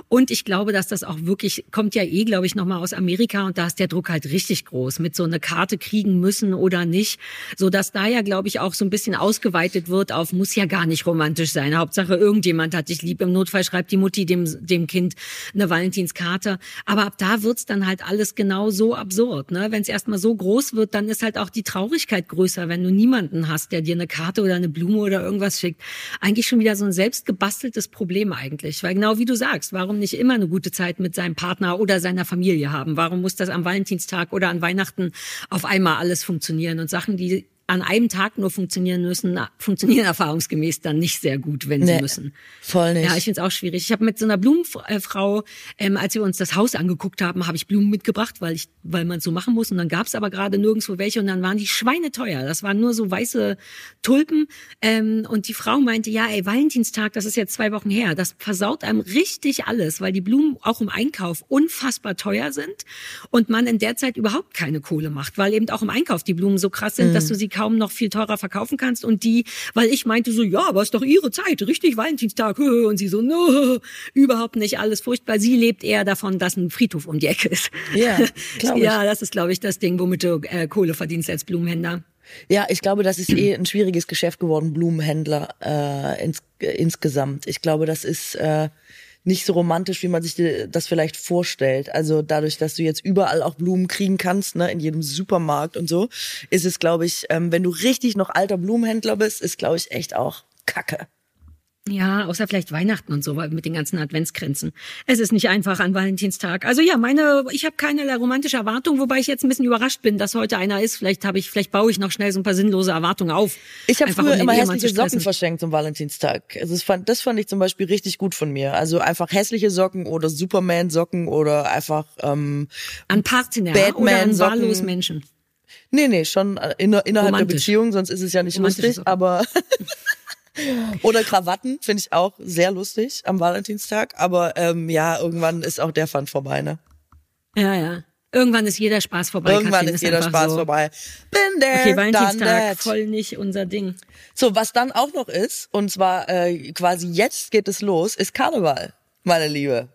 Und ich glaube, dass das auch wirklich, kommt ja eh, glaube ich, nochmal aus Amerika und da ist der Druck halt richtig groß, mit so einer Karte kriegen müssen oder nicht, so dass da ja, glaube ich, auch so ein bisschen ausgeweitet wird auf, muss ja gar nicht romantisch sein. Hauptsache irgendjemand hat dich lieb. Im Notfall schreibt die Mutti dem, dem Kind eine Valentinskarte. Aber ab da wird's dann halt alles genau so absurd. Ne? Wenn es erstmal so groß wird, dann ist halt auch die Traurigkeit größer, wenn du niemanden hast, der dir eine Karte oder eine Blume oder irgendwas schickt. Eigentlich schon wieder so ein selbstgebasteltes Problem eigentlich. Weil genau wie du sagst, warum nicht immer eine gute Zeit mit seinem Partner oder seiner Familie haben? Warum muss das am Valentinstag oder an Weihnachten auf einmal alles funktionieren? Und Sachen, die an einem Tag nur funktionieren müssen, funktionieren [laughs] erfahrungsgemäß dann nicht sehr gut, wenn sie nee, müssen. Voll nicht. Ja, ich finde es auch schwierig. Ich habe mit so einer Blumenfrau, ähm, als wir uns das Haus angeguckt haben, habe ich Blumen mitgebracht, weil ich, weil man es so machen muss. Und dann gab es aber gerade nirgendwo welche und dann waren die Schweine teuer. Das waren nur so weiße Tulpen. Ähm, und die Frau meinte, ja, ey, Valentinstag, das ist jetzt zwei Wochen her. Das versaut einem richtig alles, weil die Blumen auch im Einkauf unfassbar teuer sind und man in der Zeit überhaupt keine Kohle macht, weil eben auch im Einkauf die Blumen so krass sind, mhm. dass du sie kaum noch viel teurer verkaufen kannst und die, weil ich meinte so, ja, aber ist doch ihre Zeit, richtig Valentinstag [laughs] und sie so, no, [laughs] überhaupt nicht, alles furchtbar. Sie lebt eher davon, dass ein Friedhof um die Ecke ist. Ja, [laughs] ich. ja, das ist glaube ich das Ding, womit du äh, Kohle verdienst als Blumenhändler. Ja, ich glaube, das ist eh ein schwieriges Geschäft geworden, Blumenhändler äh, ins, äh, insgesamt. Ich glaube, das ist äh, nicht so romantisch, wie man sich das vielleicht vorstellt. Also dadurch, dass du jetzt überall auch Blumen kriegen kannst, ne, in jedem Supermarkt und so, ist es, glaube ich, ähm, wenn du richtig noch alter Blumenhändler bist, ist, glaube ich, echt auch Kacke. Ja, außer vielleicht Weihnachten und so mit den ganzen Adventsgrenzen. Es ist nicht einfach an Valentinstag. Also ja, meine, ich habe keine romantische Erwartung, wobei ich jetzt ein bisschen überrascht bin, dass heute einer ist. Vielleicht habe ich, vielleicht baue ich noch schnell so ein paar sinnlose Erwartungen auf. Ich habe früher um immer hässliche Socken verschenkt zum Valentinstag. Also das fand, das fand ich zum Beispiel richtig gut von mir. Also einfach hässliche Socken oder Superman-Socken oder einfach ähm, an Partner oder an wahllos Menschen. Nee, nee, schon äh, inner, innerhalb Romantisch. der Beziehung, sonst ist es ja nicht lustig, Socken. aber [laughs] Oder Krawatten finde ich auch sehr lustig am Valentinstag. Aber ähm, ja, irgendwann ist auch der Fun vorbei, ne? Ja, ja. Irgendwann ist jeder Spaß vorbei. Irgendwann Katrin, ist jeder Spaß so. vorbei. Bin there, okay, Valentinstag, voll nicht unser Ding. So, was dann auch noch ist, und zwar äh, quasi jetzt geht es los, ist Karneval, meine Liebe.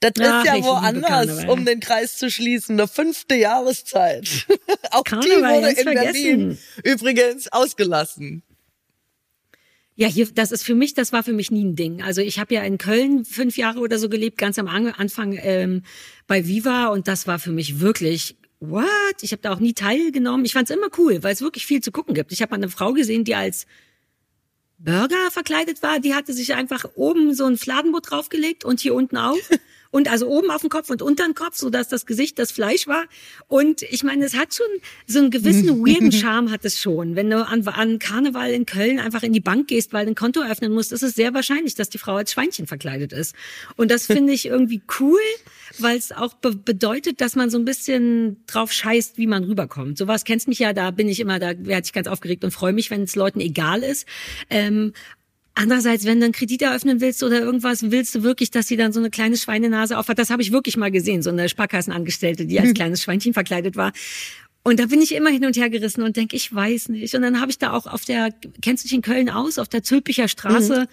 Das Ach, ist ja woanders, um den Kreis zu schließen, eine fünfte Jahreszeit. [laughs] auch Karneval, die wurde in vergessen. Berlin übrigens ausgelassen. Ja, hier, das ist für mich, das war für mich nie ein Ding. Also ich habe ja in Köln fünf Jahre oder so gelebt, ganz am Anfang ähm, bei Viva und das war für mich wirklich what? Ich habe da auch nie teilgenommen. Ich fand es immer cool, weil es wirklich viel zu gucken gibt. Ich habe eine Frau gesehen, die als Burger verkleidet war. Die hatte sich einfach oben so ein Fladenbrot draufgelegt und hier unten auch. [laughs] und also oben auf dem Kopf und unter dem Kopf, so dass das Gesicht das Fleisch war. Und ich meine, es hat schon so einen gewissen weirden [laughs] Charme hat es schon. Wenn du an, an Karneval in Köln einfach in die Bank gehst, weil du ein Konto öffnen musst, ist es sehr wahrscheinlich, dass die Frau als Schweinchen verkleidet ist. Und das [laughs] finde ich irgendwie cool, weil es auch be bedeutet, dass man so ein bisschen drauf scheißt, wie man rüberkommt. Sowas kennst mich ja, da bin ich immer, da werde ich ganz aufgeregt und freue mich, wenn es Leuten egal ist. Ähm, Andererseits, wenn du einen Kredit eröffnen willst oder irgendwas, willst du wirklich, dass sie dann so eine kleine Schweinenase aufhat. Das habe ich wirklich mal gesehen, so eine Sparkassenangestellte, die als mhm. kleines Schweinchen verkleidet war. Und da bin ich immer hin und her gerissen und denke, ich weiß nicht. Und dann habe ich da auch auf der, kennst du dich in Köln aus, auf der Zülpicher Straße mhm.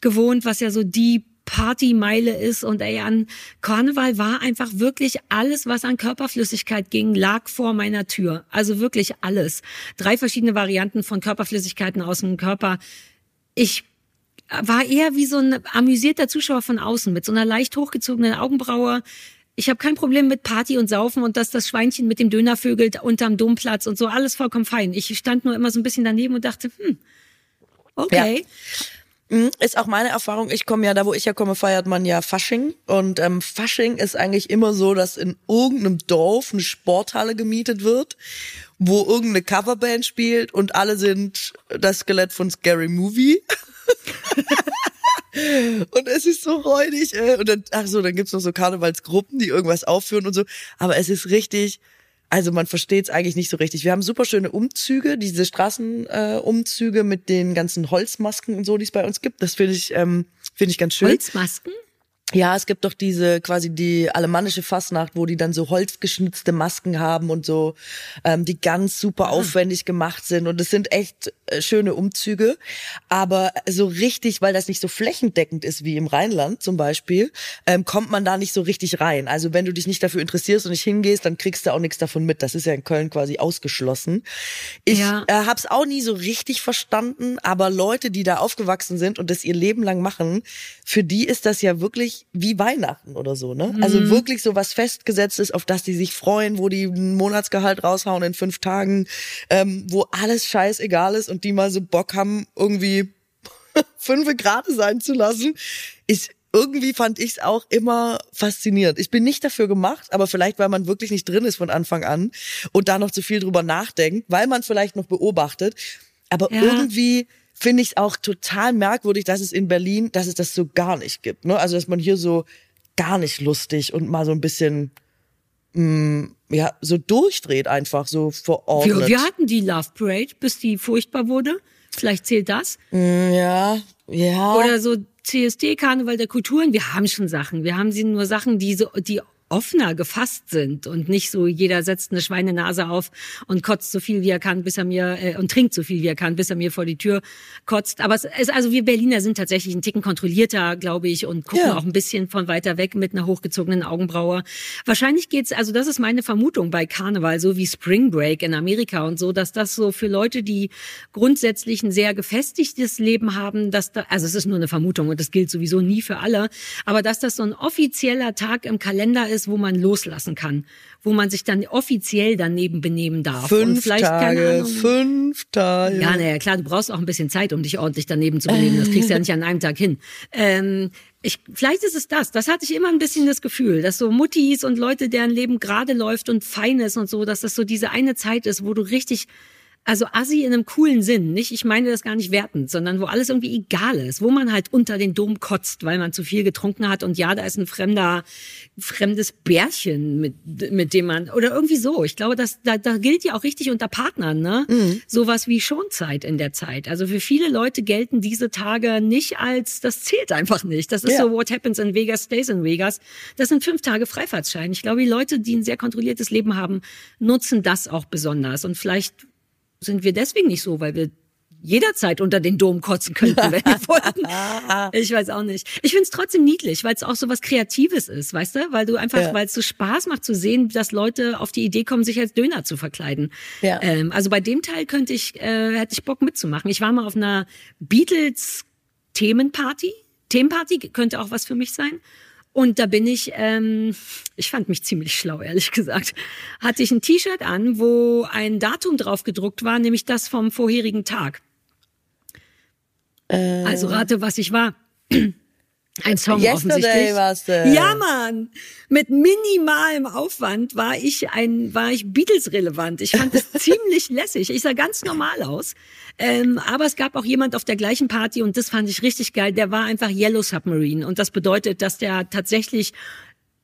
gewohnt, was ja so die Partymeile ist und ey, an Karneval war einfach wirklich alles, was an Körperflüssigkeit ging, lag vor meiner Tür. Also wirklich alles. Drei verschiedene Varianten von Körperflüssigkeiten aus dem Körper. Ich war eher wie so ein amüsierter Zuschauer von außen mit so einer leicht hochgezogenen Augenbraue. Ich habe kein Problem mit Party und Saufen und dass das Schweinchen mit dem Döner vögelt unterm Domplatz und so, alles vollkommen fein. Ich stand nur immer so ein bisschen daneben und dachte, hm, okay. Ja. Mhm, ist auch meine Erfahrung. Ich komme ja, da wo ich ja komme, feiert man ja Fasching. Und ähm, Fasching ist eigentlich immer so, dass in irgendeinem Dorf eine Sporthalle gemietet wird, wo irgendeine Coverband spielt und alle sind das Skelett von Scary Movie. [laughs] und es ist so räudig. Äh, und dann, ach so, dann gibt's noch so Karnevalsgruppen, die irgendwas aufführen und so. Aber es ist richtig, also man versteht's eigentlich nicht so richtig. Wir haben super schöne Umzüge, diese Straßenumzüge äh, mit den ganzen Holzmasken und so, die es bei uns gibt. Das finde ich, ähm, finde ich ganz schön. Holzmasken? Ja, es gibt doch diese quasi die alemannische Fastnacht, wo die dann so holzgeschnitzte Masken haben und so, ähm, die ganz super ah. aufwendig gemacht sind und es sind echt äh, schöne Umzüge, aber so richtig, weil das nicht so flächendeckend ist wie im Rheinland zum Beispiel, ähm, kommt man da nicht so richtig rein. Also wenn du dich nicht dafür interessierst und nicht hingehst, dann kriegst du auch nichts davon mit. Das ist ja in Köln quasi ausgeschlossen. Ich ja. äh, habe es auch nie so richtig verstanden, aber Leute, die da aufgewachsen sind und das ihr Leben lang machen, für die ist das ja wirklich wie Weihnachten oder so, ne? Also mhm. Also wirklich so was festgesetztes, auf das die sich freuen, wo die ein Monatsgehalt raushauen in fünf Tagen, ähm, wo alles scheißegal ist und die mal so Bock haben, irgendwie [laughs] fünf Grad sein zu lassen, ist irgendwie fand ich es auch immer faszinierend. Ich bin nicht dafür gemacht, aber vielleicht, weil man wirklich nicht drin ist von Anfang an und da noch zu viel drüber nachdenkt, weil man vielleicht noch beobachtet. Aber ja. irgendwie finde ich es auch total merkwürdig, dass es in Berlin, dass es das so gar nicht gibt. Ne? Also dass man hier so gar nicht lustig und mal so ein bisschen mh, mm, ja so durchdreht einfach so vor Ort. Wir, wir hatten die Love Parade, bis die furchtbar wurde. Vielleicht zählt das. Mm, ja, ja. Oder so CSD Karneval der Kulturen. Wir haben schon Sachen. Wir haben sie nur Sachen, die so die offener gefasst sind und nicht so jeder setzt eine Schweinenase auf und kotzt so viel wie er kann, bis er mir äh, und trinkt so viel wie er kann, bis er mir vor die Tür kotzt. Aber es ist also wir Berliner sind tatsächlich ein Ticken kontrollierter, glaube ich, und gucken ja. auch ein bisschen von weiter weg mit einer hochgezogenen Augenbraue. Wahrscheinlich geht's, also das ist meine Vermutung bei Karneval, so wie Spring Break in Amerika und so, dass das so für Leute, die grundsätzlich ein sehr gefestigtes Leben haben, dass da, also es ist nur eine Vermutung und das gilt sowieso nie für alle, aber dass das so ein offizieller Tag im Kalender ist, wo man loslassen kann, wo man sich dann offiziell daneben benehmen darf. Fünf Tage, fünf Tage. Ja, naja, klar, du brauchst auch ein bisschen Zeit, um dich ordentlich daneben zu benehmen. Das kriegst du ja nicht an einem Tag hin. Ähm, ich, vielleicht ist es das. Das hatte ich immer ein bisschen das Gefühl, dass so Muttis und Leute, deren Leben gerade läuft und fein ist und so, dass das so diese eine Zeit ist, wo du richtig also Assi in einem coolen Sinn, nicht? Ich meine das gar nicht wertend, sondern wo alles irgendwie egal ist, wo man halt unter den Dom kotzt, weil man zu viel getrunken hat und ja, da ist ein fremder, fremdes Bärchen, mit, mit dem man, oder irgendwie so. Ich glaube, das, da, da gilt ja auch richtig unter Partnern, ne? Mhm. Sowas wie Schonzeit in der Zeit. Also für viele Leute gelten diese Tage nicht als, das zählt einfach nicht. Das ist ja. so, what happens in Vegas stays in Vegas. Das sind fünf Tage Freifahrtschein. Ich glaube, die Leute, die ein sehr kontrolliertes Leben haben, nutzen das auch besonders und vielleicht sind wir deswegen nicht so, weil wir jederzeit unter den Dom kotzen könnten, wenn wir [laughs] wollten. Ich weiß auch nicht. Ich finde es trotzdem niedlich, weil es auch so was Kreatives ist, weißt du? Weil du einfach, ja. weil es so Spaß macht zu sehen, dass Leute auf die Idee kommen, sich als Döner zu verkleiden. Ja. Ähm, also bei dem Teil könnte ich, äh, hätte ich Bock mitzumachen. Ich war mal auf einer Beatles Themenparty. Themenparty könnte auch was für mich sein. Und da bin ich, ähm, ich fand mich ziemlich schlau, ehrlich gesagt, hatte ich ein T-Shirt an, wo ein Datum drauf gedruckt war, nämlich das vom vorherigen Tag. Äh. Also rate, was ich war. Ein Song Yesterday offensichtlich. Ja, Mann. Mit minimalem Aufwand war ich ein, war ich Beatles relevant. Ich fand es [laughs] ziemlich lässig. Ich sah ganz normal aus. Ähm, aber es gab auch jemand auf der gleichen Party und das fand ich richtig geil. Der war einfach Yellow Submarine und das bedeutet, dass der tatsächlich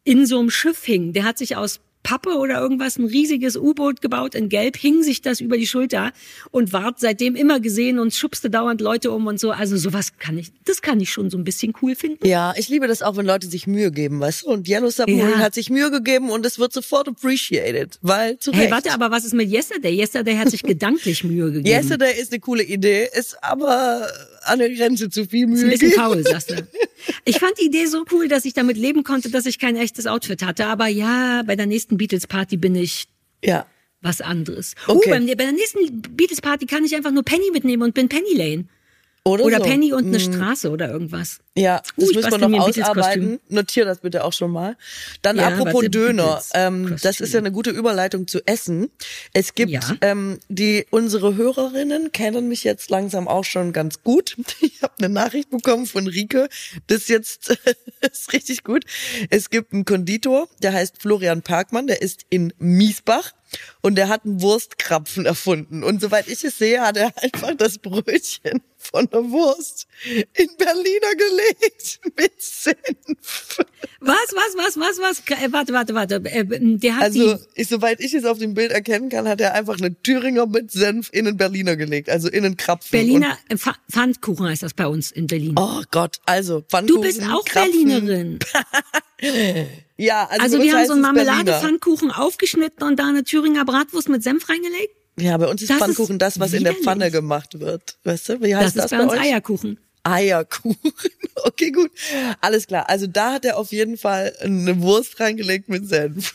in so einem Schiff hing. Der hat sich aus Pappe oder irgendwas, ein riesiges U-Boot gebaut in Gelb, hing sich das über die Schulter und ward seitdem immer gesehen und schubste dauernd Leute um und so. Also sowas kann ich, das kann ich schon so ein bisschen cool finden. Ja, ich liebe das auch, wenn Leute sich Mühe geben, weißt du? Und Yellow Submarine ja. hat sich Mühe gegeben und es wird sofort appreciated, weil zu Hey, warte, aber was ist mit Yesterday? Yesterday hat sich [laughs] gedanklich Mühe gegeben. Yesterday ist eine coole Idee, ist aber an der Grenze zu viel Mühe. Ist ein bisschen faul, sagst du. Ich fand die Idee so cool, dass ich damit leben konnte, dass ich kein echtes Outfit hatte. Aber ja, bei der nächsten Beatles-Party bin ich ja. was anderes. Oh, okay. Uh, bei der nächsten Beatles-Party kann ich einfach nur Penny mitnehmen und bin Penny Lane. Oder, oder so. Penny und eine mm. Straße oder irgendwas. Ja, das uh, müssen wir noch ausarbeiten. Notier das bitte auch schon mal. Dann ja, apropos Döner. Ähm, das ist ja eine gute Überleitung zu Essen. Es gibt ja. ähm, die unsere Hörerinnen kennen mich jetzt langsam auch schon ganz gut. [laughs] Ich habe eine Nachricht bekommen von Rike. Das jetzt [laughs] ist richtig gut. Es gibt einen Konditor, der heißt Florian Parkmann. Der ist in Miesbach und der hat einen Wurstkrapfen erfunden. Und soweit ich es sehe, hat er [laughs] einfach das Brötchen von der Wurst in Berliner gelegt [laughs] mit Senf. Was, was, was, was, was? Äh, warte, warte, warte. Äh, der hat also, ich, soweit ich es auf dem Bild erkennen kann, hat er einfach eine Thüringer mit Senf in einen Berliner gelegt, also in einen Krapfen. Berliner äh, Pfannkuchen heißt das bei uns in Berlin. Oh Gott, also Pfannkuchen. Du bist auch Krapfen. Berlinerin. [laughs] ja, also, also wir haben so einen Marmelade-Pfannkuchen aufgeschnitten und da eine Thüringer Bratwurst mit Senf reingelegt. Ja, bei uns ist das Pfannkuchen ist das, was in der Pfanne gemacht wird. Weißt du, wie heißt das, das bei, bei uns euch? Eierkuchen. Eierkuchen. [laughs] Okay, gut. Alles klar. Also da hat er auf jeden Fall eine Wurst reingelegt mit Senf.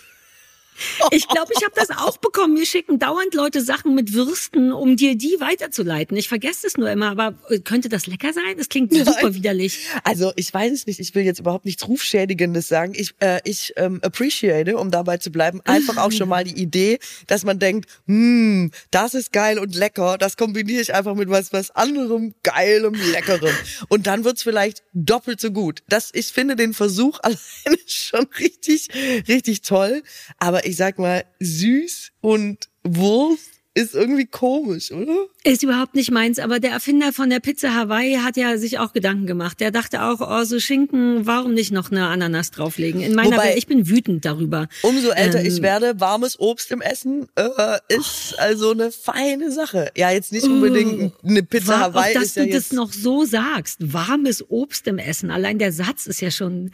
Ich glaube, ich habe das auch bekommen. Mir schicken dauernd Leute Sachen mit Würsten, um dir die weiterzuleiten. Ich vergesse es nur immer, aber äh, könnte das lecker sein? Das klingt super Nein. widerlich. Also ich weiß es nicht. Ich will jetzt überhaupt nichts Rufschädigendes sagen. Ich, äh, ich ähm, appreciate, um dabei zu bleiben, einfach auch schon mal die Idee, dass man denkt, hm, das ist geil und lecker. Das kombiniere ich einfach mit was was anderem geilem, leckerem. Und dann wird's vielleicht doppelt so gut. Das, ich finde den Versuch [laughs] alleine schon richtig, richtig toll. Aber ich sag mal, süß und Wurst ist irgendwie komisch, oder? Ist überhaupt nicht meins, aber der Erfinder von der Pizza Hawaii hat ja sich auch Gedanken gemacht. Der dachte auch, oh, so Schinken, warum nicht noch eine Ananas drauflegen? In meiner Wobei, Welt, ich bin wütend darüber. Umso älter ähm, ich werde, warmes Obst im Essen äh, ist also eine feine Sache. Ja, jetzt nicht unbedingt oh, eine Pizza war, Hawaii. Auch, dass ist ja du das noch so sagst, warmes Obst im Essen. Allein der Satz ist ja schon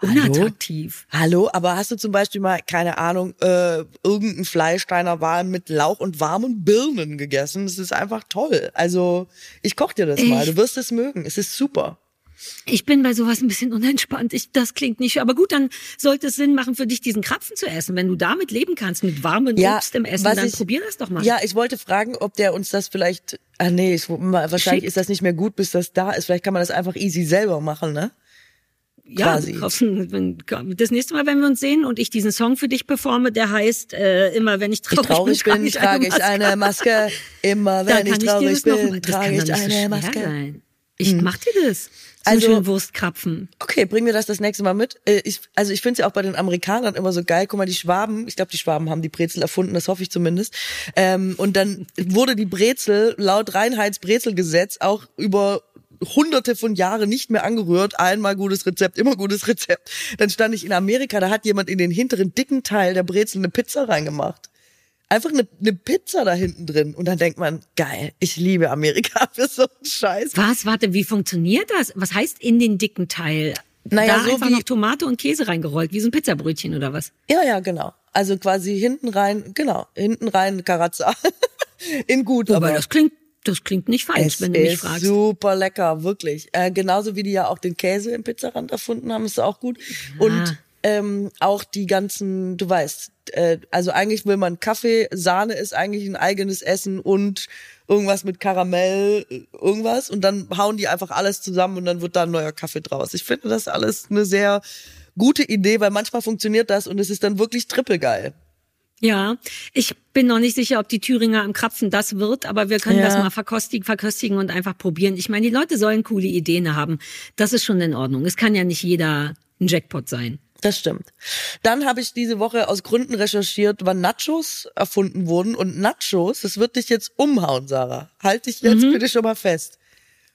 unattraktiv. Hallo? Hallo, aber hast du zum Beispiel mal, keine Ahnung, äh, irgendein Fleisch deiner Wahl mit Lauch und warmen Birnen gegessen? Das ist einfach toll. Also, ich koch dir das Ich- mal. Du wirst es mögen. Es ist super. Ich bin bei sowas ein bisschen unentspannt. Ich, das klingt nicht, aber gut, dann sollte es Sinn machen für dich, diesen Krapfen zu essen. Wenn du damit leben kannst, mit warmem Ja, Obst im Essen, dann ich- probier das doch mal. Ja, ich wollte fragen, ob der uns das vielleicht. Ah nee, ich, wahrscheinlich Schickt. ist das nicht mehr gut, bis das da ist. Vielleicht kann man das einfach easy selber machen, ne? Ja, quasi. Wenn- das nächste Mal, wenn wir uns sehen und ich diesen Song für dich performe, der heißt äh, immer, wenn ich Ich traurig, traurig bin, trage ich eine Maske. Immer Da wenn ich traurig noch mal- bin, das trage ich so eine schwer Maske. Sein. Ich mach dir das. So Also- Wurstkrapfen. Okay, bring mir das das nächste Mal mit. Äh, Ich, also ich finde es ja auch bei den Amerikanern immer so geil. Guck mal, die Schwaben, ich glaube, die Schwaben haben die Brezel erfunden, das hoffe ich zumindest. Ähm, und dann wurde die Brezel laut Reinheitsbrezelgesetz auch über hunderte von Jahren nicht mehr angerührt. Einmal gutes Rezept, immer gutes Rezept. Dann stand ich in Amerika, da hat jemand in den hinteren dicken Teil der Brezel eine Pizza reingemacht. Einfach eine, eine Pizza da hinten drin. Und dann denkt man, geil, ich liebe Amerika [laughs] für so einen Scheiß. Was? Warte, wie funktioniert das? Was heißt in den dicken Teil? Naja, da so einfach wie- noch Tomate und Käse reingerollt, wie so ein Pizzabrötchen oder was? Ja, ja, genau. Also quasi hinten rein, genau, hinten rein Karazza. [laughs] In gut, Aber aber das klingt, das klingt nicht falsch, es wenn du mich ist fragst. super lecker, wirklich. Äh, genauso wie die ja auch den Käse im Pizzarand erfunden haben, ist auch gut. Und ähm, auch die ganzen, du weißt, äh, also eigentlich will man Kaffee, Sahne ist eigentlich ein eigenes Essen und irgendwas mit Karamell, äh, irgendwas und dann hauen die einfach alles zusammen und dann wird da ein neuer Kaffee draus. Ich finde das alles eine sehr gute Idee, weil manchmal funktioniert das und es ist dann wirklich trippelgeil. Ja, ich bin noch nicht sicher, ob die Thüringer am Krapfen das wird, aber wir können Ja. das mal verkostigen, verköstigen und einfach probieren. Ich meine, die Leute sollen coole Ideen haben. Das ist schon in Ordnung. Es kann ja nicht jeder ein Jackpot sein. Das stimmt. Dann habe ich diese Woche aus Gründen recherchiert, wann Nachos erfunden wurden. Und Nachos, das wird dich jetzt umhauen, Sarah. Halt dich jetzt bitte schon mal fest.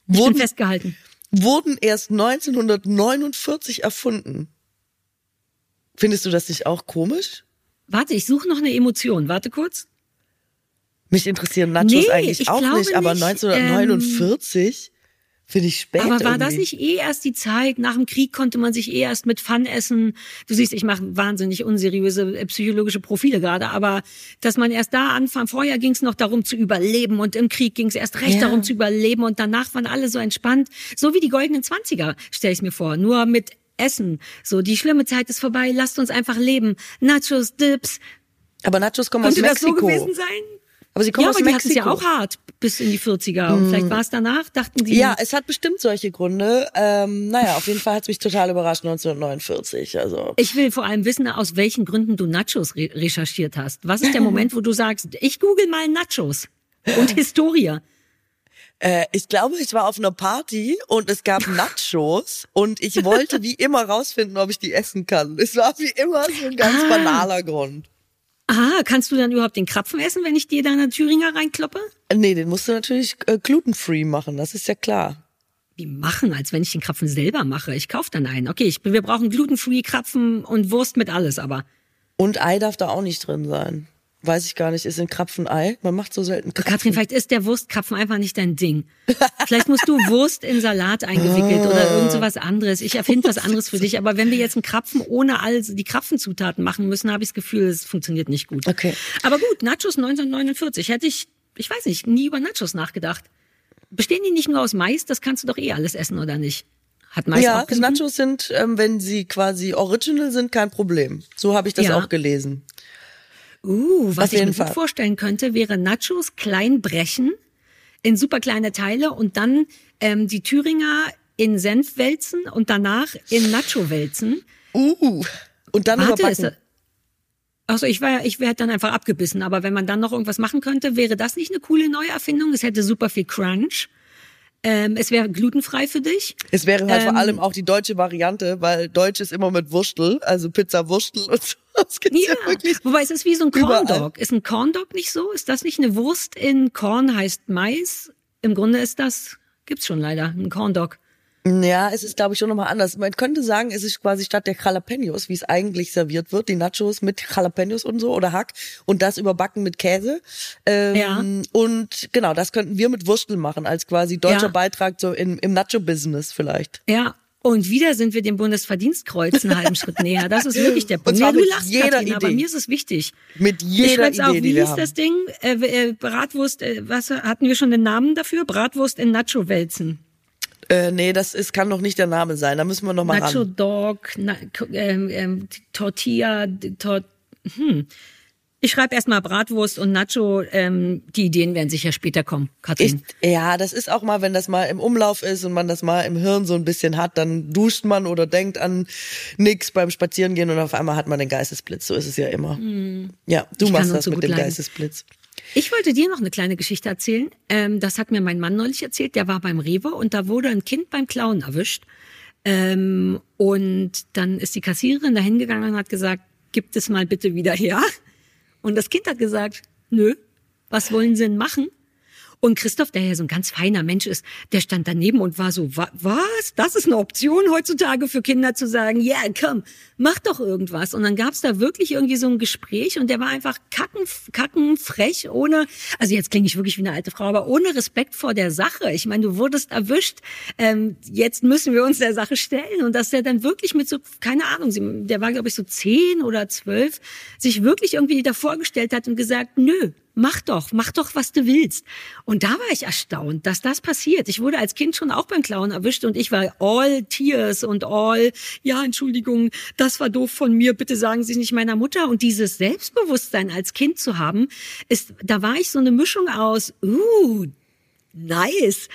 Ich bin Wurden, festgehalten. wurden erst 1949 erfunden. Findest du das nicht auch komisch? Warte, ich suche noch eine Emotion. Warte kurz. Mich interessieren Nachos Nee, eigentlich ich auch nicht, aber nicht, 1949 finde ich spät. Aber war das irgendwie. nicht eh erst die Zeit? Nach dem Krieg konnte man sich eh erst mit Fun essen. Du siehst, ich mache wahnsinnig unseriöse äh, psychologische Profile gerade, aber dass man erst da anfang, vorher ging es noch darum zu überleben und im Krieg ging es erst recht Ja. darum zu überleben und danach waren alle so entspannt. So wie die goldenen Zwanziger, stelle ich mir vor. Nur mit Essen. So, die schlimme Zeit ist vorbei, lasst uns einfach leben. Nachos, Dips. Aber Nachos kommen aus Könnte das so Mexiko. gewesen sein? aber sie kommen Ja, aus aber die hatten es Mexiko. ja auch hart bis in die 40er. Und vielleicht war es danach, dachten die. Ja, es hat bestimmt solche Gründe. Ähm, naja, auf jeden Fall hat es mich total überrascht 1949. Also Ich will vor allem wissen, aus welchen Gründen du Nachos re recherchiert hast. Was ist der [laughs] Moment, wo du sagst, ich google mal Nachos und Historie? Äh, ich glaube, ich war auf einer Party und es gab [laughs] Nachos und ich wollte wie immer rausfinden, ob ich die essen kann. Es war wie immer so ein ganz Ah. banaler Grund. Ah, kannst du dann überhaupt den Krapfen essen, wenn ich dir deine Thüringer reinkloppe? Äh, Nee, den musst du natürlich äh, glutenfree machen, das ist ja klar. Wie machen, als wenn ich den Krapfen selber mache. Ich kauf dann einen. Okay, ich, wir brauchen glutenfree Krapfen und Wurst mit alles, aber. Und Ei darf da auch nicht drin sein. Weiß ich gar nicht, ist ein Krapfen Ei? Man macht so selten Krapfen. Katrin, vielleicht ist der Wurstkrapfen einfach nicht dein Ding. Vielleicht musst du Wurst in Salat eingewickelt oder irgend so was anderes. Ich erfinde was anderes für dich. Aber wenn wir jetzt einen Krapfen ohne all die Krapfenzutaten machen müssen, habe ich das Gefühl, es funktioniert nicht gut. Okay. Aber gut, Nachos 1949. Hätte ich, ich weiß nicht, nie über Nachos nachgedacht. Bestehen die nicht nur aus Mais? Das kannst du doch eh alles essen, oder nicht? Hat Mais Ja, auch? Nachos sind, ähm, wenn sie quasi original sind, kein Problem. So habe ich das Ja. auch gelesen. Uh, was Auf ich mir Fall. gut vorstellen könnte, wäre Nachos klein brechen in super kleine Teile und dann ähm, die Thüringer in Senf wälzen und danach in Nacho wälzen. Uh. Und dann Warte, überbacken. also ich war, ich wäre dann einfach abgebissen, aber wenn man dann noch irgendwas machen könnte, wäre das nicht eine coole neue Erfindung? Es hätte super viel Crunch. Ähm, es wäre glutenfrei für dich. Es wäre halt vor Ähm, allem auch die deutsche Variante, weil Deutsch ist immer mit Wurstel, also Pizza Wurstel und so. Das gibt's ja, Ja, wirklich. wobei es ist wie so ein Corn. Dog. Ist ein Corn Dog nicht so? Ist das nicht eine Wurst in Korn heißt Mais? Im Grunde ist das, gibt's schon leider, ein Corn Dog. Ja, es ist, glaube ich, schon nochmal anders. Man könnte sagen, es ist quasi statt der Jalapenos, wie es eigentlich serviert wird, die Nachos mit Jalapenos und so oder Hack und das überbacken mit Käse. Ähm, Ja. Und genau, das könnten wir mit Wurstel machen, als quasi deutscher Ja. Beitrag so im, im Nacho-Business vielleicht. Ja, Und wieder sind wir dem Bundesverdienstkreuz einen halben Schritt [laughs] näher. Das ist wirklich der Punkt. Ja, du lachst, jeder Katrin, aber Idee. mir ist es wichtig. Mit Ich jeder schreib's Idee, auch. Wie hieß das Ding? Äh, äh, Bratwurst, äh, was hatten wir schon den Namen dafür? Bratwurst in Nacho-Wälzen. Äh, nee, das ist, kann noch nicht der Name sein. Da müssen wir noch mal Nacho ran. Dog, na, ähm, ähm, Tortilla, Tor, hm. Ich schreibe erstmal Bratwurst und Nacho. Ähm, die Ideen werden sicher später kommen, Ich, Katrin. ja, das ist auch mal, wenn das mal im Umlauf ist und man das mal im Hirn so ein bisschen hat, dann duscht man oder denkt an nix beim Spazierengehen und auf einmal hat man den Geistesblitz. So ist es ja immer. Ja, du Ich machst das so mit dem leiden. Geistesblitz. Ich wollte dir noch eine kleine Geschichte erzählen. Ähm, das hat mir mein Mann neulich erzählt. Der war beim Rewe und da wurde ein Kind beim Klauen erwischt. Ähm, und dann ist die Kassiererin da hingegangen und hat gesagt, gibt es mal bitte wieder her. Und das Kind hat gesagt, nö, was wollen Sie denn machen? Und Christoph, der ja so ein ganz feiner Mensch ist, der stand daneben und war so, wa was? Das ist eine Option heutzutage für Kinder zu sagen, ja, komm, mach doch irgendwas. Und dann gab's da wirklich irgendwie so ein Gespräch und der war einfach kacken, kacken frech, ohne, also jetzt klinge ich wirklich wie eine alte Frau, aber ohne Respekt vor der Sache. Ich meine, du wurdest erwischt, ähm, jetzt müssen wir uns der Sache stellen. Und dass der dann wirklich mit so, keine Ahnung, der war, glaube ich, so zehn oder zwölf, sich wirklich irgendwie davor gestellt hat und gesagt, nö, mach doch, mach doch, was du willst. Und da war ich erstaunt, dass das passiert. Ich wurde als Kind schon auch beim Klauen erwischt und ich war all tears und all, ja, Entschuldigung, das war doof von mir, bitte sagen Sie nicht meiner Mutter. Und dieses Selbstbewusstsein als Kind zu haben, ist, da war ich so eine Mischung aus, uh, nice.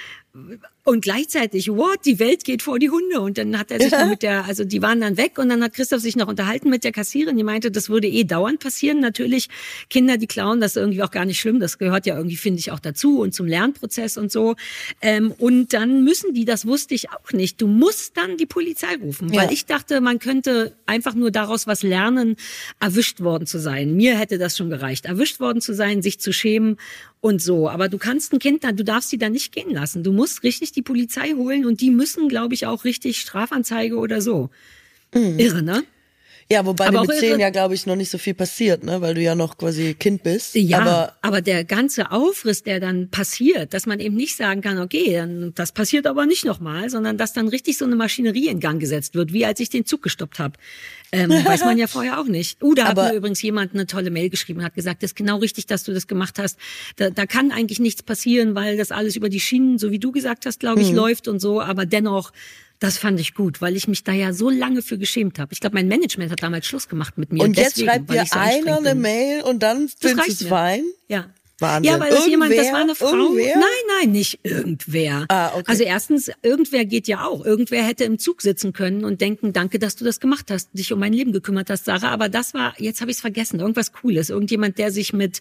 Und gleichzeitig, what, die Welt geht vor die Hunde. Und dann hat er sich noch mit der, also die waren dann weg und dann hat Christoph sich noch unterhalten mit der Kassiererin. Die meinte, das würde eh dauernd passieren. Natürlich, Kinder, die klauen, das ist irgendwie auch gar nicht schlimm. Das gehört ja irgendwie, finde ich, auch dazu und zum Lernprozess und so. Ähm, und dann müssen die, das wusste ich auch nicht, du musst dann die Polizei rufen. Ja. Weil ich dachte, man könnte einfach nur daraus was lernen, erwischt worden zu sein. Mir hätte das schon gereicht. Erwischt worden zu sein, sich zu schämen und so. Aber du kannst ein Kind, dann, du darfst sie da nicht gehen lassen. Du musst richtig die Polizei holen und die müssen, glaube ich, auch richtig Strafanzeige oder so. Irre, ne? Ja, wobei Aber mit zehn ja, glaube ich, noch nicht so viel passiert, ne? Weil du ja noch quasi Kind bist. Ja, Aber aber, der ganze Aufriss, der dann passiert, dass man eben nicht sagen kann, okay, dann, das passiert aber nicht nochmal, sondern dass dann richtig so eine Maschinerie in Gang gesetzt wird, wie als ich den Zug gestoppt habe. Ähm, [laughs] weiß man ja vorher auch nicht. Uh, da hat Aber- mir übrigens jemand eine tolle Mail geschrieben und hat gesagt, das ist genau richtig, dass du das gemacht hast. Da, da kann eigentlich nichts passieren, weil das alles über die Schienen, so wie du gesagt hast, glaube ich, Mhm. läuft und so. Aber dennoch, das fand ich gut, weil ich mich da ja so lange für geschämt habe. Ich glaube, mein Management hat damals Schluss gemacht mit mir. und jetzt deswegen, schreibt dir so einer eine bin. Mail und dann findest du es fein. Ja. Wahnsinn. Ja, weil das jemand, das Irgendwer? war eine Frau. Irgendwer? Nein, nein, nicht irgendwer. Ah, okay. Also erstens, irgendwer geht ja auch. Irgendwer hätte im Zug sitzen können und denken, danke, dass du das gemacht hast, dich um mein Leben gekümmert hast, Sarah. Aber das war, jetzt habe ich es vergessen, irgendwas Cooles. Irgendjemand, der sich mit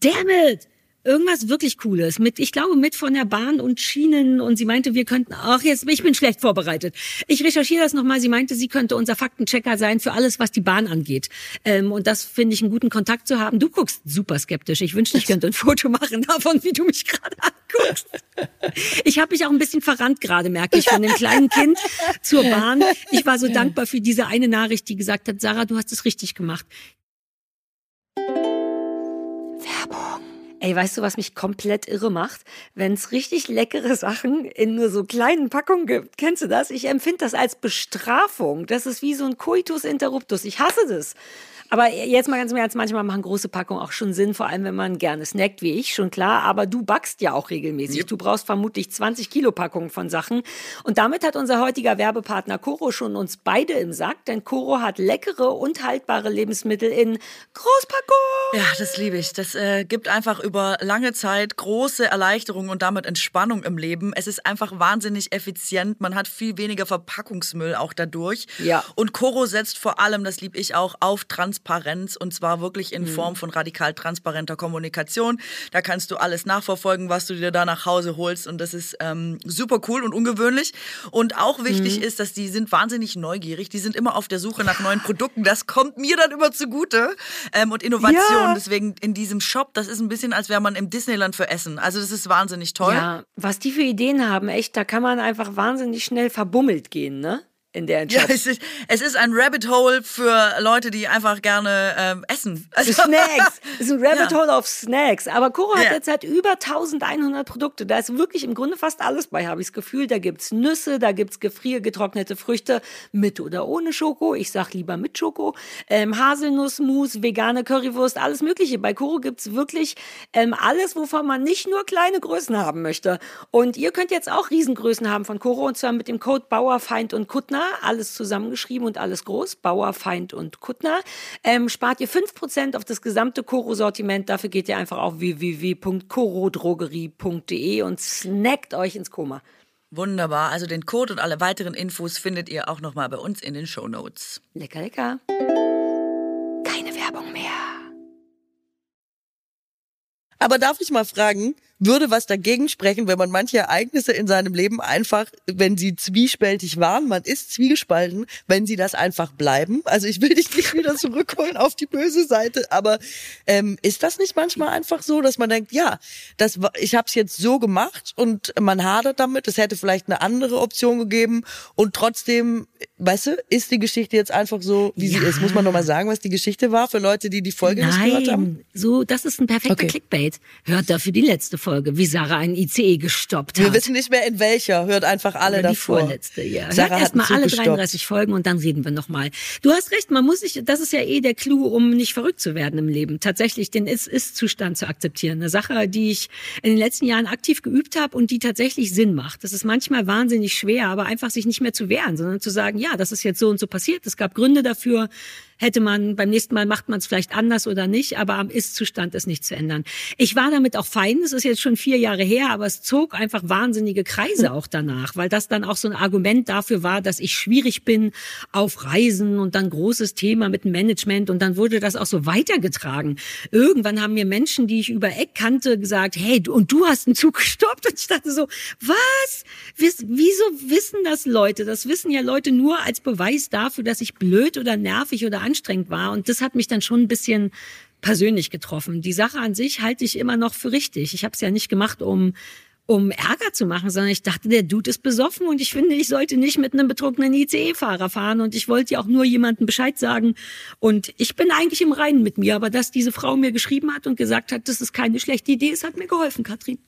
Damn it! Irgendwas wirklich Cooles. Mit, ich glaube, mit von der Bahn und Schienen. Und sie meinte, wir könnten, ach, jetzt, ich bin schlecht vorbereitet. Ich recherchiere das nochmal. Sie meinte, sie könnte unser Faktenchecker sein für alles, was die Bahn angeht. Ähm, und das finde ich einen guten Kontakt zu haben. Du guckst super skeptisch. Ich wünschte, ich könnte ein Foto machen davon, wie du mich gerade anguckst. Ich habe mich auch ein bisschen verrannt gerade, merke ich, von dem kleinen Kind zur Bahn. Ich war so dankbar für diese eine Nachricht, die gesagt hat, Sarah, du hast es richtig gemacht. Ey, weißt du, was mich komplett irre macht? Wenn es richtig leckere Sachen in nur so kleinen Packungen gibt. Kennst du das? Ich empfinde das als Bestrafung. Das ist wie so ein Coitus interruptus. Ich hasse das. Aber jetzt mal ganz im Ernst, manchmal machen große Packungen auch schon Sinn, vor allem wenn man gerne snackt, wie ich, schon klar. Aber du backst ja auch regelmäßig. Du brauchst vermutlich 20 Kilo Packungen von Sachen. Und damit hat unser heutiger Werbepartner Coro schon uns beide im Sack, denn Coro hat leckere und haltbare Lebensmittel in Großpackung. Ja, das liebe ich. Das äh, gibt einfach über lange Zeit große Erleichterung und damit Entspannung im Leben. Es ist einfach wahnsinnig effizient. Man hat viel weniger Verpackungsmüll auch dadurch. Ja. Und Coro setzt vor allem, das liebe ich auch, auf Transparenz und zwar wirklich in Form von radikal transparenter Kommunikation. Da kannst du alles nachverfolgen, was du dir da nach Hause holst und das ist ähm, super cool und ungewöhnlich. Und auch wichtig ist, dass die sind wahnsinnig neugierig. Die sind immer auf der Suche nach neuen Produkten. Das kommt mir dann immer zugute ähm, und Innovation. Ja. Deswegen in diesem Shop, das ist ein bisschen, als wäre man im Disneyland für Essen. Also das ist wahnsinnig toll. Ja, was die für Ideen haben, echt, da kann man einfach wahnsinnig schnell verbummelt gehen, ne? In der Ja, es ist, es ist ein Rabbit Hole für Leute, die einfach gerne ähm, essen. Also, Snacks. [laughs] Es ist ein Rabbit Ja. Hole auf Snacks. Aber Koro hat jetzt halt über 1100 Produkte. Da ist wirklich im Grunde fast alles bei, habe ich das Gefühl. Da gibt's Nüsse, da gibt's gefriergetrocknete Früchte mit oder ohne Schoko. Ich sag lieber mit Schoko. Ähm, Haselnussmus, vegane Currywurst, alles Mögliche. Bei Koro gibt's wirklich ähm, alles, wovon man nicht nur kleine Größen haben möchte. Und ihr könnt jetzt auch Riesengrößen haben von Koro und zwar mit dem Code Bauer, Feind und Kuttner. Alles zusammengeschrieben und alles groß. Bauer, Feind und Kuttner. Ähm, spart ihr 5% auf das gesamte Koro-Sortiment. Dafür geht ihr einfach auf www.korodrogerie.de und snackt euch ins Koma. Wunderbar. Also den Code und alle weiteren Infos findet ihr auch nochmal bei uns in den Show Notes. Lecker, lecker. Keine Werbung mehr. Aber darf ich mal fragen, würde was dagegen sprechen, wenn man manche Ereignisse in seinem Leben einfach, wenn sie zwiespältig waren, man ist zwiegespalten, wenn sie das einfach bleiben? Also ich will dich nicht wieder zurückholen auf die böse Seite, aber ähm, ist das nicht manchmal einfach so, dass man denkt, ja, das ich habe es jetzt so gemacht und man hadert damit, es hätte vielleicht eine andere Option gegeben und trotzdem, weißt du, ist die Geschichte jetzt einfach so, wie sie Ja. ist. Muss man nochmal sagen, was die Geschichte war für Leute, die die Folge nicht gehört haben? Nein, so, das ist ein perfekter Okay. Clickbait. Hört dafür die letzte Folge, wie Sarah einen ICE gestoppt Wir hat. wissen nicht mehr in welcher. Hört einfach alle Oder die davor. vorletzte, ja. Sarah Hört hat erst einen mal alle Zug gestoppt. 33 Folgen und dann reden wir nochmal. Du hast recht, man muss sich, das ist ja eh der Clou, um nicht verrückt zu werden im Leben. Tatsächlich den Ist-Ist-Zustand zu akzeptieren. Eine Sache, die ich in den letzten Jahren aktiv geübt habe und die tatsächlich Sinn macht. Das ist manchmal wahnsinnig schwer, aber einfach sich nicht mehr zu wehren, sondern zu sagen, ja, das ist jetzt so und so passiert. Es gab Gründe dafür. Hätte man, beim nächsten Mal macht man es vielleicht anders oder nicht, aber am Ist-Zustand ist nicht zu ändern. Ich war damit auch fein, es ist jetzt schon vier Jahre her, aber es zog einfach wahnsinnige Kreise auch danach, weil das dann auch so ein Argument dafür war, dass ich schwierig bin auf Reisen und dann großes Thema mit dem Management und dann wurde das auch so weitergetragen. Irgendwann haben mir Menschen, die ich über Eck kannte, gesagt, hey, du, und du hast einen Zug gestoppt und ich dachte so, was? Wiss- Wieso wissen das Leute? Das wissen ja Leute nur als Beweis dafür, dass ich blöd oder nervig oder anstrengend war und das hat mich dann schon ein bisschen persönlich getroffen. Die Sache an sich halte ich immer noch für richtig. Ich habe es ja nicht gemacht, um um Ärger zu machen, sondern ich dachte, der Dude ist besoffen und ich finde, ich sollte nicht mit einem betrunkenen ICE-Fahrer fahren und ich wollte ja auch nur jemandem Bescheid sagen und ich bin eigentlich im Reinen mit mir, aber dass diese Frau mir geschrieben hat und gesagt hat, das ist keine schlechte Idee, es hat mir geholfen, Katrin.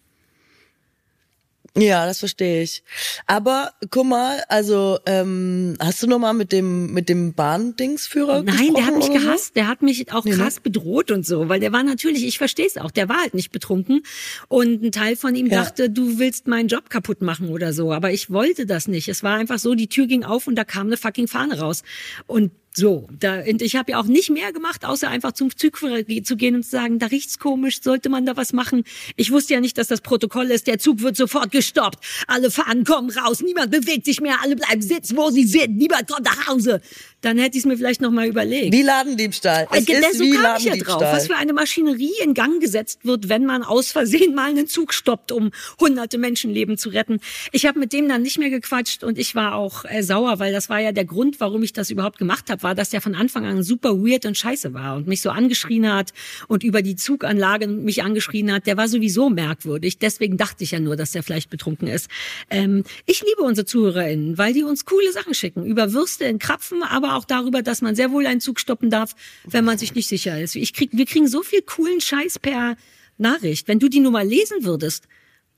Ja, das verstehe ich. Aber guck mal, also ähm, hast du noch mal mit dem mit dem Bahndingsführer Nein, der hat mich oder so? gehasst, der hat mich auch Nee, ne? krass bedroht und so, weil der war natürlich, ich verstehe es auch, der war halt nicht betrunken und ein Teil von ihm Ja. dachte, du willst meinen Job kaputt machen oder so, aber ich wollte das nicht. Es war einfach so, die Tür ging auf und da kam eine fucking Fahne raus und so, da, und ich habe ja auch nicht mehr gemacht, außer einfach zum Zugführer zu gehen und zu sagen, da riecht's komisch, sollte man da was machen? Ich wusste ja nicht, dass das Protokoll ist, der Zug wird sofort gestoppt, alle Fahnen kommen raus, niemand bewegt sich mehr, alle bleiben sitzen, wo sie sind, niemand kommt nach Hause. Dann hätte ich es mir vielleicht noch mal überlegt. Wie Ladendiebstahl. Es Äh, ist so wie kam ich ja drauf, was für eine Maschinerie in Gang gesetzt wird, wenn man aus Versehen mal einen Zug stoppt, um hunderte Menschenleben zu retten. Ich habe mit dem dann nicht mehr gequatscht und ich war auch äh, sauer, weil das war ja der Grund, warum ich das überhaupt gemacht habe, war, dass der von Anfang an super weird und scheiße war und mich so angeschrien hat und über die Zuganlage mich angeschrien hat. Der war sowieso merkwürdig. Deswegen dachte ich ja nur, dass der vielleicht betrunken ist. Ähm, ich liebe unsere ZuhörerInnen, weil die uns coole Sachen schicken. Über Würste in Krapfen, aber auch darüber, dass man sehr wohl einen Zug stoppen darf, wenn man sich nicht sicher ist. Ich krieg, wir kriegen so viel coolen Scheiß per Nachricht. Wenn du die nur mal lesen würdest.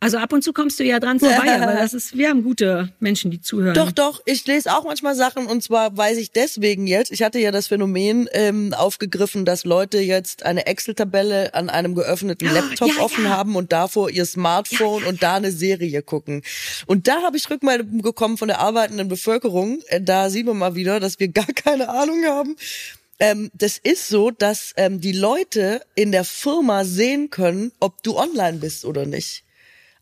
Also ab und zu kommst du ja dran vorbei, [laughs] aber das ist, wir haben gute Menschen, die zuhören. Doch, doch, ich lese auch manchmal Sachen und zwar weiß ich deswegen jetzt, ich hatte ja das Phänomen ähm, aufgegriffen, dass Leute jetzt eine Excel-Tabelle an einem geöffneten Ja, Laptop ja, offen ja. haben und davor ihr Smartphone und da eine Serie gucken. Und da habe ich Rückmeldungen bekommen von der arbeitenden Bevölkerung. Äh, Da sieht man mal wieder, dass wir [laughs] gar keine Ahnung haben. Ähm, das ist so, dass ähm, die Leute in der Firma sehen können, ob du online bist oder nicht.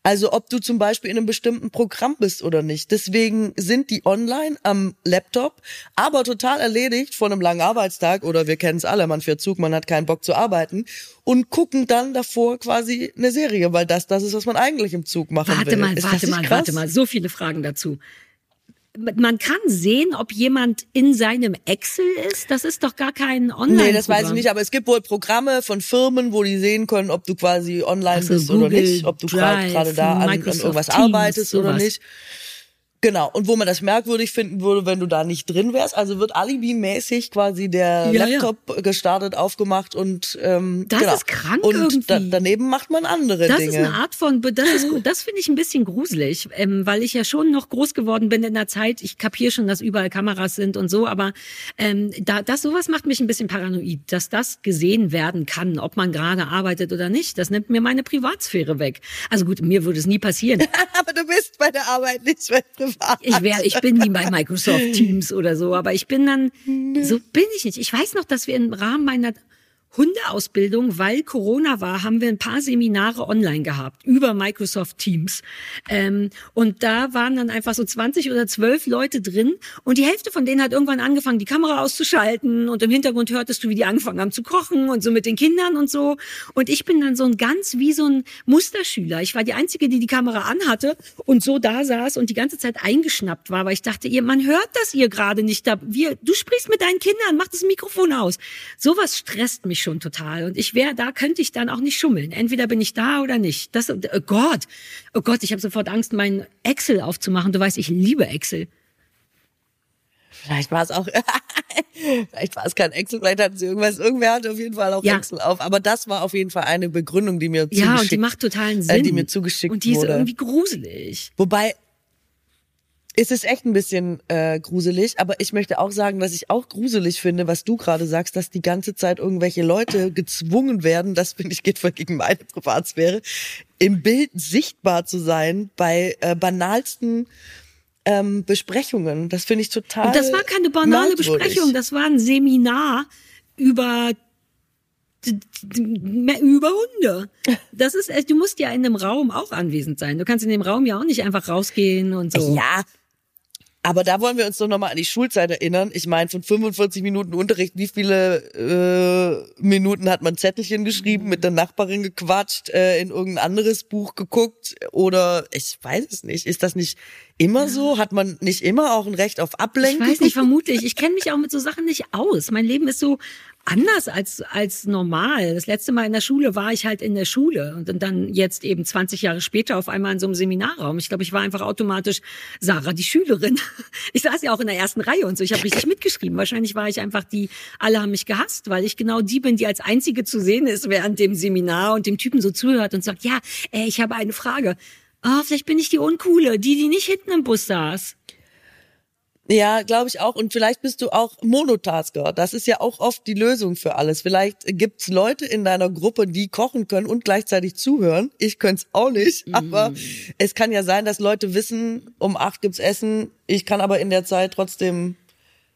Also ob du zum Beispiel in einem bestimmten Programm bist oder nicht. Deswegen sind die online am Laptop, aber total erledigt von einem langen Arbeitstag oder wir kennen es alle, man fährt Zug, man hat keinen Bock zu arbeiten und gucken dann davor quasi eine Serie, weil das das ist, was man eigentlich im Zug machen Warte will. mal, ist das warte mal, warte mal. So viele Fragen dazu. Man kann sehen, ob jemand in seinem Excel ist. Das ist doch gar kein online Nee, das weiß ich nicht, aber es gibt wohl Programme von Firmen, wo die sehen können, ob du quasi online Ach so, bist oder Google nicht, ob du gerade da an, an irgendwas Teams, arbeitest oder sowas. nicht. Genau, und wo man das merkwürdig finden würde, wenn du da nicht drin wärst. Also wird Alibi-mäßig quasi der Ja, Laptop gestartet, aufgemacht und ähm, Das genau. ist krank Und irgendwie. Da, daneben macht man andere Das Dinge. ist eine Art von, das ist, [laughs] das finde ich ein bisschen gruselig, ähm, weil ich ja schon noch groß geworden bin in der Zeit. Ich kapiere schon, dass überall Kameras sind und so, aber ähm, da, das sowas macht mich ein bisschen paranoid, dass das gesehen werden kann, ob man gerade arbeitet oder nicht. Das nimmt mir meine Privatsphäre weg. Also gut, mir würde es nie passieren. [laughs] Aber du bist bei der Arbeit nicht mehr privat. Ich wäre, ich bin wie bei Microsoft Teams oder so, aber ich bin dann, so bin ich nicht. Ich weiß noch, dass wir im Rahmen meiner Hundeausbildung, weil Corona war, haben wir ein paar Seminare online gehabt über Microsoft Teams. Ähm, und da waren dann einfach so 20 oder 12 Leute drin und die Hälfte von denen hat irgendwann angefangen, die Kamera auszuschalten und im Hintergrund hörtest du, wie die angefangen haben zu kochen und so mit den Kindern und so. Und ich bin dann so ein ganz wie so ein Musterschüler. Ich war die Einzige, die die Kamera anhatte und so da saß und die ganze Zeit eingeschnappt war, weil ich dachte, ihr, man hört das ihr gerade nicht. Da, wir, du sprichst mit deinen Kindern, mach das Mikrofon aus. Sowas stresst mich schon total. Und ich wäre, da könnte ich dann auch nicht schummeln. Entweder bin ich da oder nicht. Das, oh Gott, oh Gott, ich habe sofort Angst, meinen Excel aufzumachen. Du weißt, ich liebe Excel. Vielleicht war es auch, [laughs] vielleicht war es kein Excel, vielleicht hatten sie irgendwas, irgendwer hatte auf jeden Fall auch Ja. Excel auf. Aber das war auf jeden Fall eine Begründung, die mir Ja, zugeschickt und die macht totalen Sinn. Äh, die mir zugeschickt Und die ist wurde. irgendwie gruselig. Wobei, es ist echt ein bisschen äh, gruselig, aber ich möchte auch sagen, dass ich auch gruselig finde, was du gerade sagst, dass die ganze Zeit irgendwelche Leute gezwungen werden, das finde ich geht voll gegen meine Privatsphäre, im Bild sichtbar zu sein bei äh, banalsten ähm, Besprechungen. Das finde ich total. Und das war keine banale merkwürdig. Besprechung, das war ein Seminar über über Hunde. Das ist, äh, du musst ja in einem Raum auch anwesend sein. Du kannst in dem Raum ja auch nicht einfach rausgehen und so. Ja. Aber da wollen wir uns doch nochmal an die Schulzeit erinnern. Ich meine, von 45 Minuten Unterricht, wie viele äh, Minuten hat man Zettelchen geschrieben, mit der Nachbarin gequatscht, äh, in irgendein anderes Buch geguckt? Oder ich weiß es nicht. Ist das nicht immer so? Hat man nicht immer auch ein Recht auf Ich Ablenkung? weiß nicht, vermutlich. Ich kenne mich auch mit so Sachen nicht aus. Mein Leben ist so anders als, als normal. Das letzte Mal in der Schule war ich halt in der Schule und dann jetzt eben 20 Jahre später auf einmal in so einem Seminarraum. Ich glaube, ich war einfach automatisch Sarah, die Schülerin. [laughs] Ich saß ja auch in der ersten Reihe und so. Ich habe richtig mitgeschrieben. Wahrscheinlich war ich einfach die, alle haben mich gehasst, weil ich genau die bin, die als einzige zu sehen ist während dem Seminar und dem Typen so zuhört und sagt, ja, äh, ich habe eine Frage. Ah, vielleicht bin ich die Uncoole, die, die nicht hinten im Bus saß. Ja, glaube ich auch. Und vielleicht bist du auch Monotasker. Das ist ja auch oft die Lösung für alles. Vielleicht gibt's Leute in deiner Gruppe, die kochen können und gleichzeitig zuhören. Ich könnte es auch nicht. Mhm. Aber es kann ja sein, dass Leute wissen, um acht gibt's Essen. Ich kann aber in der Zeit trotzdem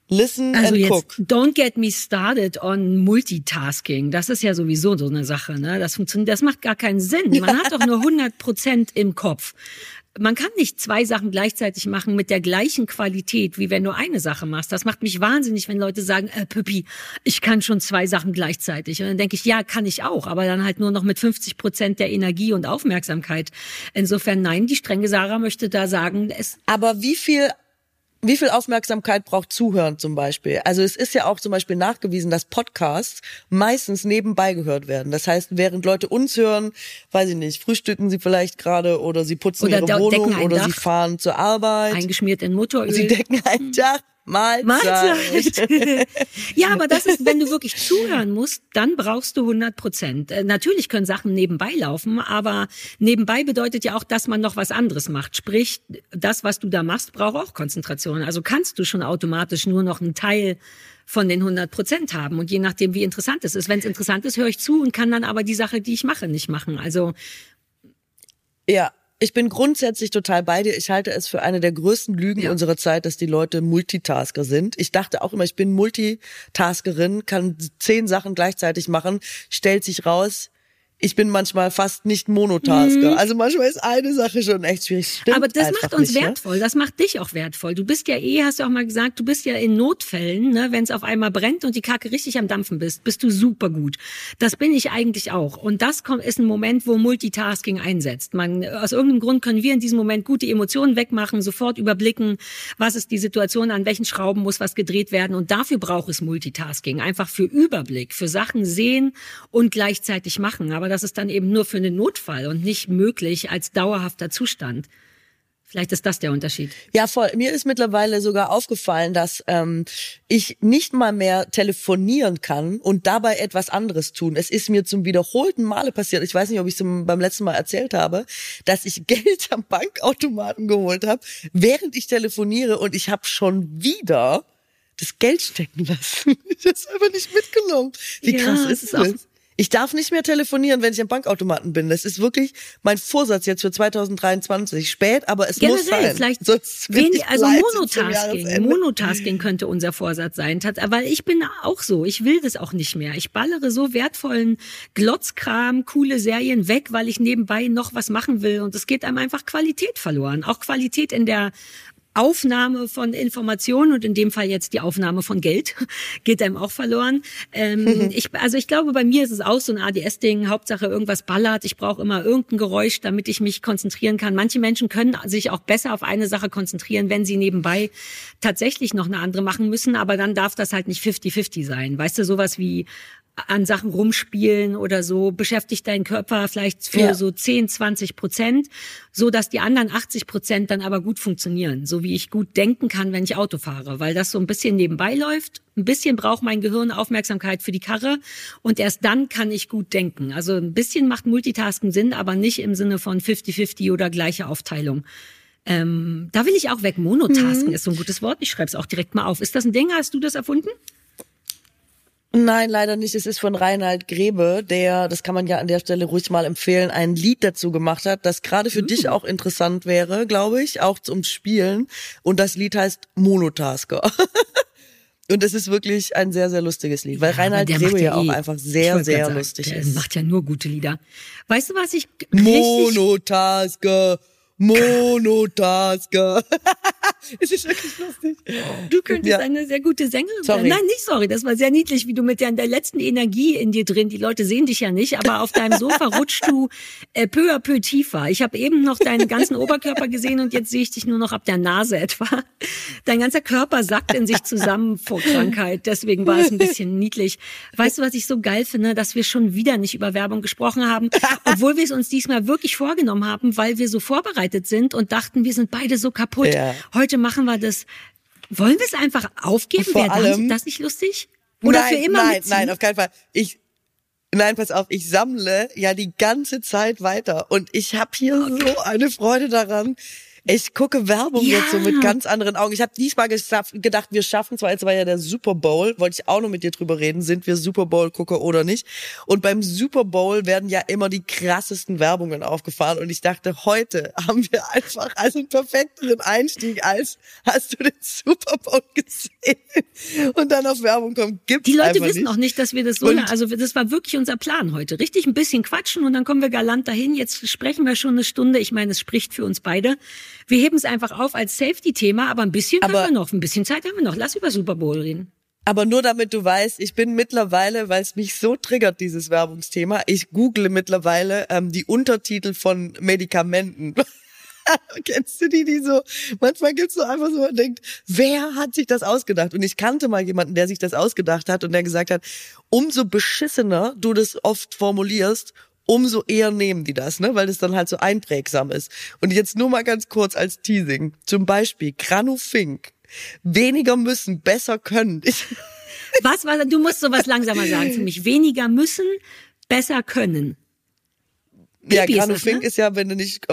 listen Also and jetzt, cook. don't get me started on Multitasking. Das ist ja sowieso so eine Sache, ne? Das funktioniert, das macht gar keinen Sinn. Man [laughs] hat doch nur 100 Prozent im Kopf. Man kann nicht zwei Sachen gleichzeitig machen mit der gleichen Qualität, wie wenn du eine Sache machst. Das macht mich wahnsinnig, wenn Leute sagen, äh, Püppi, ich kann schon zwei Sachen gleichzeitig. Und dann denke ich, ja, kann ich auch, aber dann halt nur noch mit 50 Prozent der Energie und Aufmerksamkeit. Insofern, nein, die strenge Sarah möchte da sagen, es Aber wie viel wie viel Aufmerksamkeit braucht Zuhören zum Beispiel? Also es ist ja auch zum Beispiel nachgewiesen, dass Podcasts meistens nebenbei gehört werden. Das heißt, während Leute uns hören, weiß ich nicht, frühstücken sie vielleicht gerade oder sie putzen Oder ihre Wohnung oder Dach. sie fahren zur Arbeit. eingeschmiert in Motoröl. Sie decken ein Dach. Mahlzeit. Mahlzeit. ja, aber das ist, wenn du wirklich zuhören musst, dann brauchst du 100 Prozent. Äh, natürlich können Sachen nebenbei laufen, aber nebenbei bedeutet ja auch, dass man noch was anderes macht. Sprich, das, was du da machst, braucht auch Konzentration. Also kannst du schon automatisch nur noch einen Teil von den 100 Prozent haben. Und je nachdem, wie interessant es ist. Wenn es interessant ist, höre ich zu und kann dann aber die Sache, die ich mache, nicht machen. Also Ja, ich bin grundsätzlich total bei dir. Ich halte es für eine der größten Lügen Ja. unserer Zeit, dass die Leute Multitasker sind. Ich dachte auch immer, ich bin Multitaskerin, kann zehn Sachen gleichzeitig machen, stellt sich raus, ich bin manchmal fast nicht Monotasker. Also manchmal ist eine Sache schon echt schwierig. Stimmt Mhm. Aber das macht uns nicht, ne? wertvoll. Das macht dich auch wertvoll. Du bist ja eh, hast du auch mal gesagt, du bist ja in Notfällen, ne, wenn es auf einmal brennt und die Kacke richtig am Dampfen bist, bist du super gut. Das bin ich eigentlich auch. Und das kommt, ist ein Moment, wo Multitasking einsetzt. Man, aus irgendeinem Grund können wir in diesem Moment gute Emotionen wegmachen, sofort überblicken, was ist die Situation, an welchen Schrauben muss was gedreht werden. Und dafür braucht es Multitasking. Einfach für Überblick, für Sachen sehen und gleichzeitig machen. Aber das ist dann eben nur für einen Notfall und nicht möglich als dauerhafter Zustand. Vielleicht ist das der Unterschied. Ja, voll. Mir ist mittlerweile sogar aufgefallen, dass ähm, ich nicht mal mehr telefonieren kann und dabei etwas anderes tun. Es ist mir zum wiederholten Male passiert. Ich weiß nicht, ob ich es beim letzten Mal erzählt habe, dass ich [laughs] Geld am Bankautomaten geholt habe, während ich telefoniere und ich habe schon wieder das Geld stecken lassen. [laughs] Ich habe es einfach nicht mitgenommen. Wie Ja, krass es ist ist auch- das? Ich darf nicht mehr telefonieren, wenn ich am Bankautomaten bin. Das ist wirklich mein Vorsatz jetzt für 2023. Spät, aber es muss Generell, sein. vielleicht Sonst wenig, also Monotasking. Monotasking könnte unser Vorsatz sein. Weil ich bin auch so. Ich will das auch nicht mehr. Ich ballere so wertvollen Glotzkram, coole Serien weg, weil ich nebenbei noch was machen will. Und es geht einem einfach Qualität verloren. Auch Qualität in der Aufnahme von Informationen und in dem Fall jetzt die Aufnahme von Geld [laughs] geht einem auch verloren. Ähm, ich, also ich glaube, bei mir ist es auch so ein ADS-Ding. Hauptsache irgendwas ballert. Ich brauche immer irgendein Geräusch, damit ich mich konzentrieren kann. Manche Menschen können sich auch besser auf eine Sache konzentrieren, wenn sie nebenbei tatsächlich noch eine andere machen müssen. Aber dann darf das halt nicht 50-50 sein. Weißt du, sowas wie an Sachen rumspielen oder so, beschäftigt deinen Körper vielleicht für Ja. so 10, 20 Prozent, so dass die anderen 80 Prozent dann aber gut funktionieren, so wie ich gut denken kann, wenn ich Auto fahre, weil das so ein bisschen nebenbei läuft. Ein bisschen braucht mein Gehirn Aufmerksamkeit für die Karre und erst dann kann ich gut denken. Also ein bisschen macht Multitasken Sinn, aber nicht im Sinne von 50-50 oder gleiche Aufteilung. Ähm, da will ich auch weg. Monotasken ist so ein gutes Wort. Ich schreibe es auch direkt mal auf. Ist das ein Ding? Hast du das erfunden? Nein, leider nicht. Es ist von Reinhard Grebe, der, das kann man ja an der Stelle ruhig mal empfehlen, ein Lied dazu gemacht hat, das gerade für dich auch interessant wäre, glaube ich, auch zum Spielen. Und das Lied heißt Monotasker. [laughs] Und es ist wirklich ein sehr, sehr lustiges Lied, weil Ja, Reinhard Grebe ja auch eh- einfach ich sehr, sehr sagen, lustig der ist. macht ja nur gute Lieder. Weißt du, was ich Monotasker, Monotasker. [laughs] es ist wirklich lustig. Du könntest Ja. eine sehr gute Sängerin Sorry. sein. Nein, nicht sorry. Das war sehr niedlich, wie du mit der, der letzten Energie in dir drin, die Leute sehen dich ja nicht, aber auf deinem Sofa [laughs] rutschst du äh, peu à peu tiefer. Ich habe eben noch deinen ganzen Oberkörper gesehen und jetzt sehe ich dich nur noch ab der Nase etwa. Dein ganzer Körper sackt in sich zusammen vor Krankheit. Deswegen war es ein bisschen niedlich. Weißt du, was ich so geil finde? Dass wir schon wieder nicht über Werbung gesprochen haben, obwohl wir es uns diesmal wirklich vorgenommen haben, weil wir so vorbereitet sind und dachten, wir sind beide so kaputt. Ja. Heute machen wir das. Wollen wir es einfach aufgeben? Vor Wäre allem- das nicht lustig? Oder nein, für immer Nein, mitziehen? nein, auf keinen Fall. Ich, nein, pass auf, ich sammle ja die ganze Zeit weiter und ich habe hier so eine Freude daran. Ich gucke Werbung Ja. jetzt so mit ganz anderen Augen. Ich habe diesmal gedacht, wir schaffen zwar, jetzt war ja der Super Bowl, wollte ich auch noch mit dir drüber reden, sind wir Super Bowl Gucker oder nicht. Und beim Super Bowl werden ja immer die krassesten Werbungen aufgefahren und ich dachte, heute haben wir einfach also einen perfekteren Einstieg als hast du den Super Bowl gesehen und dann auf Werbung kommt. Gibt's Die Leute wissen nicht. auch nicht, dass wir das so, Und- also das war wirklich unser Plan heute. Richtig ein bisschen quatschen und dann kommen wir galant dahin. Jetzt sprechen wir schon eine Stunde. Ich meine, es spricht für uns beide. Wir heben es einfach auf als Safety-Thema, aber ein bisschen Aber- haben wir noch. Ein bisschen Zeit haben wir noch. Lass über Super Bowl reden. Aber nur damit du weißt, ich bin mittlerweile, weil es mich so triggert, dieses Werbungsthema, ich google mittlerweile ähm, die Untertitel von Medikamenten. [laughs] Kennst du die, die so, manchmal gibt's so einfach so, man denkt, wer hat sich das ausgedacht? Und ich kannte mal jemanden, der sich das ausgedacht hat und der gesagt hat, umso beschissener du das oft formulierst, umso eher nehmen die das, ne? weil das dann halt so einprägsam ist. Und jetzt nur mal ganz kurz als Teasing. Zum Beispiel Granufink. Weniger müssen, besser können. Ich, [laughs] Was war, du musst sowas langsamer sagen für mich. Weniger müssen, besser können. ja, Pipi ist das, Granufink ne? ist ja, wenn du nicht,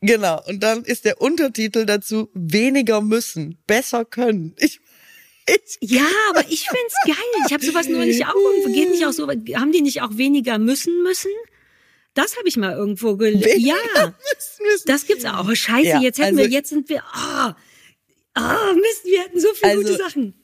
genau. Und dann ist der Untertitel dazu, weniger müssen, besser können. Ich, [laughs] ich, Ja, aber ich find's geil. Ich habe sowas neulich auch irgendwo. Geht nicht auch so, haben die nicht auch weniger müssen müssen? Das habe ich mal irgendwo gelesen. Ja, [laughs] das gibt's auch. Oh, scheiße, Ja, jetzt hätten also- wir, jetzt sind wir, ah, ah, Mist, wir hätten so viele Also- gute Sachen.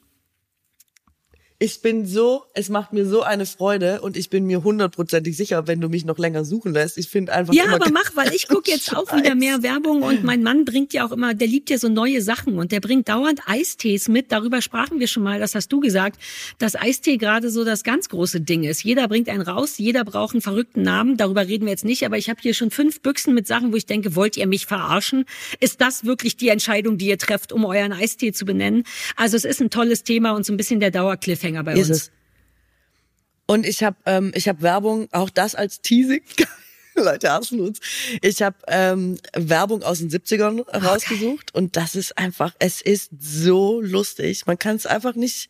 Ich bin so, es macht mir so eine Freude und ich bin mir hundertprozentig sicher, wenn du mich noch länger suchen lässt. Ich finde einfach Ja, aber mach, weil ich gucke jetzt auch wieder mehr Werbung und mein Mann bringt ja auch immer, der liebt ja so neue Sachen und der bringt dauernd Eistees mit. Darüber sprachen wir schon mal, das hast du gesagt, dass Eistee gerade so das ganz große Ding ist. Jeder bringt einen raus, jeder braucht einen verrückten Namen. Darüber reden wir jetzt nicht, aber ich habe hier schon fünf Büchsen mit Sachen, wo ich denke, wollt ihr mich verarschen? Ist das wirklich die Entscheidung, die ihr trefft, um euren Eistee zu benennen? Also es ist ein tolles Thema und so ein bisschen der Dauercliffhanger bei Ist uns. es. Und ich habe ähm, ich hab Werbung, auch das als Teasing. [laughs] Leute hassen uns. Ich habe ähm, Werbung aus den 70ern rausgesucht und das ist einfach, es ist so lustig. Man kann es einfach nicht,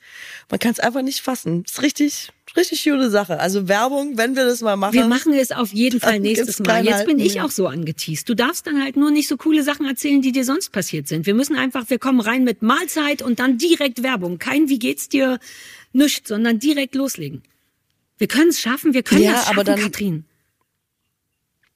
man kann es einfach nicht fassen. Ist richtig, richtig gute Sache. Also Werbung, wenn wir das mal machen. Wir machen es auf jeden Fall nächstes Mal. Jetzt bin ich auch so angeteased. Du darfst dann halt nur nicht so coole Sachen erzählen, die dir sonst passiert sind. Wir müssen einfach, wir kommen rein mit Mahlzeit und dann direkt Werbung. Kein wie geht's dir, nichts, sondern direkt loslegen. Wir können es schaffen, wir können ja, das schaffen, aber dann, Katrin.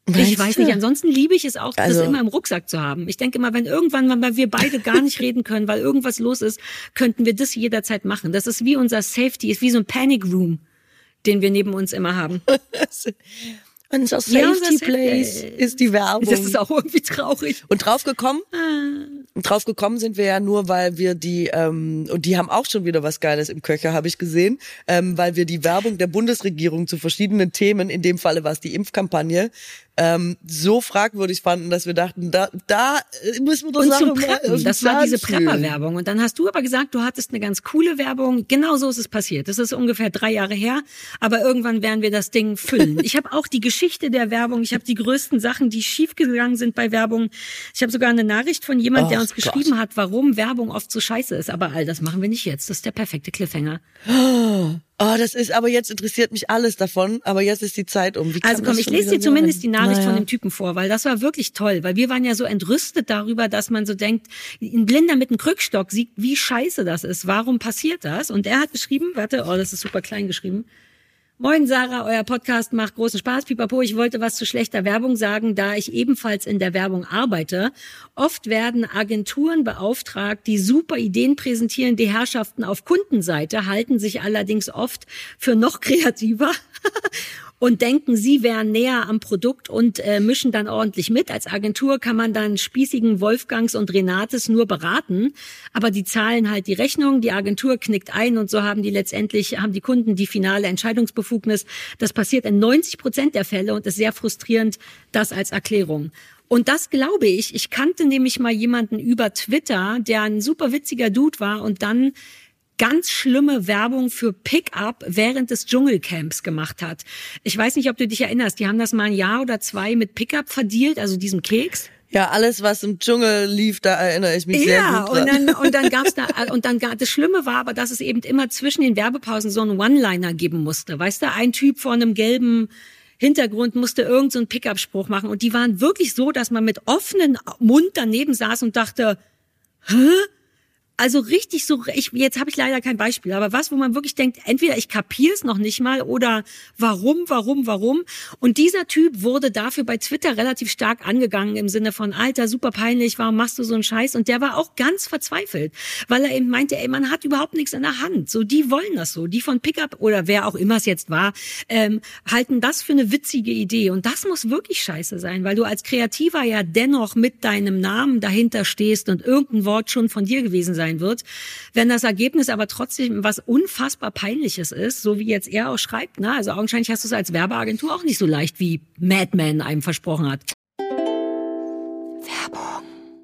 Ich weiß nicht, ansonsten liebe ich es auch, also, das immer im Rucksack zu haben. Ich denke immer, wenn irgendwann, weil wir beide gar nicht [laughs] reden können, weil irgendwas los ist, könnten wir das jederzeit machen. Das ist wie unser Safety, ist wie so ein Panic Room, den wir neben uns immer haben. [laughs] Unser Safety ja, Place ist die Werbung. Das ist auch irgendwie traurig. Und draufgekommen? Ah. Draufgekommen sind wir ja nur, weil wir die, ähm, und die haben auch schon wieder was Geiles im Köcher, habe ich gesehen, ähm, weil wir die Werbung der Bundesregierung zu verschiedenen Themen, in dem Falle war es die Impfkampagne, ähm, so fragwürdig fanden, dass wir dachten, da, da müssen wir doch und zum Preppen, das war diese Prepper-Werbung. Und dann hast du aber gesagt, du hattest eine ganz coole Werbung. Genau so ist es passiert. Das ist ungefähr drei Jahre her, aber irgendwann werden wir das Ding füllen. Ich habe auch die Geschichte der Werbung. Ich habe die größten Sachen, die schiefgegangen sind bei Werbung. Ich habe sogar eine Nachricht von jemand, der uns geschrieben Gott. hat, warum Werbung oft so scheiße ist. Aber all das machen wir nicht jetzt. Das ist der perfekte Cliffhanger. [gasps] Oh. Das ist, aber jetzt interessiert mich alles davon, aber jetzt ist die Zeit um. also komm, ich lese dir zumindest die Nachricht naja. von dem Typen vor, weil das war wirklich toll, weil wir waren ja so entrüstet darüber, dass man so denkt, ein Blinder mit einem Krückstock sieht, wie scheiße das ist. Warum passiert das? Und er hat geschrieben, warte, oh, das ist super klein geschrieben. Moin Sarah, euer Podcast macht großen Spaß. Pipapo, ich wollte was zu schlechter Werbung sagen, da ich ebenfalls in der Werbung arbeite. Oft werden Agenturen beauftragt, die super Ideen präsentieren. Die Herrschaften auf Kundenseite halten sich allerdings oft für noch [laughs] kreativer und denken, sie wären näher am Produkt und äh, mischen dann ordentlich mit. Als Agentur kann man dann spießigen Wolfgangs und Renates nur beraten, aber die zahlen halt die Rechnung, die Agentur knickt ein und so haben die letztendlich, haben die Kunden die finale Entscheidungsbefugnis. Das passiert in 90 Prozent der Fälle und ist sehr frustrierend, das als Erklärung. Und das glaube ich. Ich kannte nämlich mal jemanden über Twitter, der ein super witziger Dude war und dann ganz schlimme Werbung für Pickup während des Dschungelcamps gemacht hat. Ich weiß nicht, ob du dich erinnerst, die haben das mal ein Jahr oder zwei mit Pickup verdealt, also diesem Keks. Ja, alles, was im Dschungel lief, da erinnere ich mich ja, sehr gut dran. und dann, und dann gab's da, [laughs] und dann, das Schlimme war aber, dass es eben immer zwischen den Werbepausen so einen One-Liner geben musste. Weißt du, ein Typ vor einem gelben Hintergrund musste irgend so einen Pickup-Spruch machen und die waren wirklich so, dass man mit offenen Mund daneben saß und dachte, hä? Also richtig so, ich, jetzt habe ich leider kein Beispiel, aber was, wo man wirklich denkt, entweder ich kapiere es noch nicht mal oder warum, warum, warum. Und dieser Typ wurde dafür bei Twitter relativ stark angegangen im Sinne von, Alter, super peinlich, warum machst du so einen Scheiß? Und der war auch ganz verzweifelt, weil er eben meinte, ey, man hat überhaupt nichts in der Hand. So, die wollen das so. Die von Pickup oder wer auch immer es jetzt war, ähm, halten das für eine witzige Idee. Und das muss wirklich scheiße sein, weil du als Kreativer ja dennoch mit deinem Namen dahinter stehst und irgendein Wort schon von dir gewesen sein sein wird. Wenn das Ergebnis aber trotzdem was unfassbar peinliches ist, so wie jetzt er auch schreibt, ne? also augenscheinlich hast du es als Werbeagentur auch nicht so leicht, wie Madman einem versprochen hat.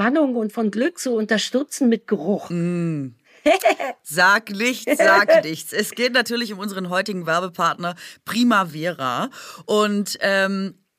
Entspannung und von Glück zu unterstützen mit Geruch. Mm. [laughs] sag nichts, sag nichts. Es geht natürlich um unseren heutigen Werbepartner Primavera. Und ähm,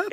up.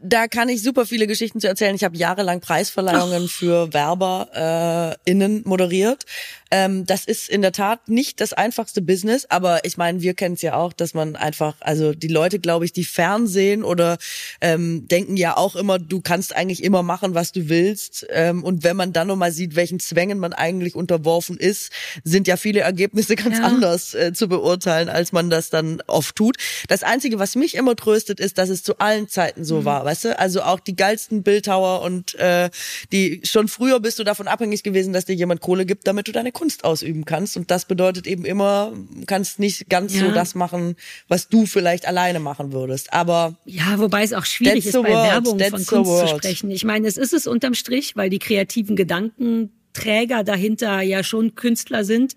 Da kann ich super viele Geschichten zu erzählen. Ich habe jahrelang Preisverleihungen für Werber äh, innen moderiert. Ähm, das ist in der Tat nicht das einfachste Business, aber ich meine, wir kennen es ja auch, dass man einfach, also die Leute, glaube ich, die Fernsehen oder ähm, denken ja auch immer, du kannst eigentlich immer machen, was du willst. Ähm, und wenn man dann nochmal sieht, welchen Zwängen man eigentlich unterworfen ist, sind ja viele Ergebnisse ganz Ja. anders äh, zu beurteilen, als man das dann oft tut. Das Einzige, was mich immer tröstet, ist, dass es zu allen Zeiten so war, weißt du? Also auch die geilsten Bildhauer und äh, die schon früher bist du davon abhängig gewesen, dass dir jemand Kohle gibt, damit du deine Kunst ausüben kannst. Und das bedeutet eben immer, du kannst nicht ganz so Ja. das machen, was du vielleicht alleine machen würdest. Aber Ja, wobei es auch schwierig ist, bei Werbung von Kunst zu sprechen. Ich meine, es ist es unterm Strich, weil die kreativen Gedankenträger dahinter ja schon Künstler sind.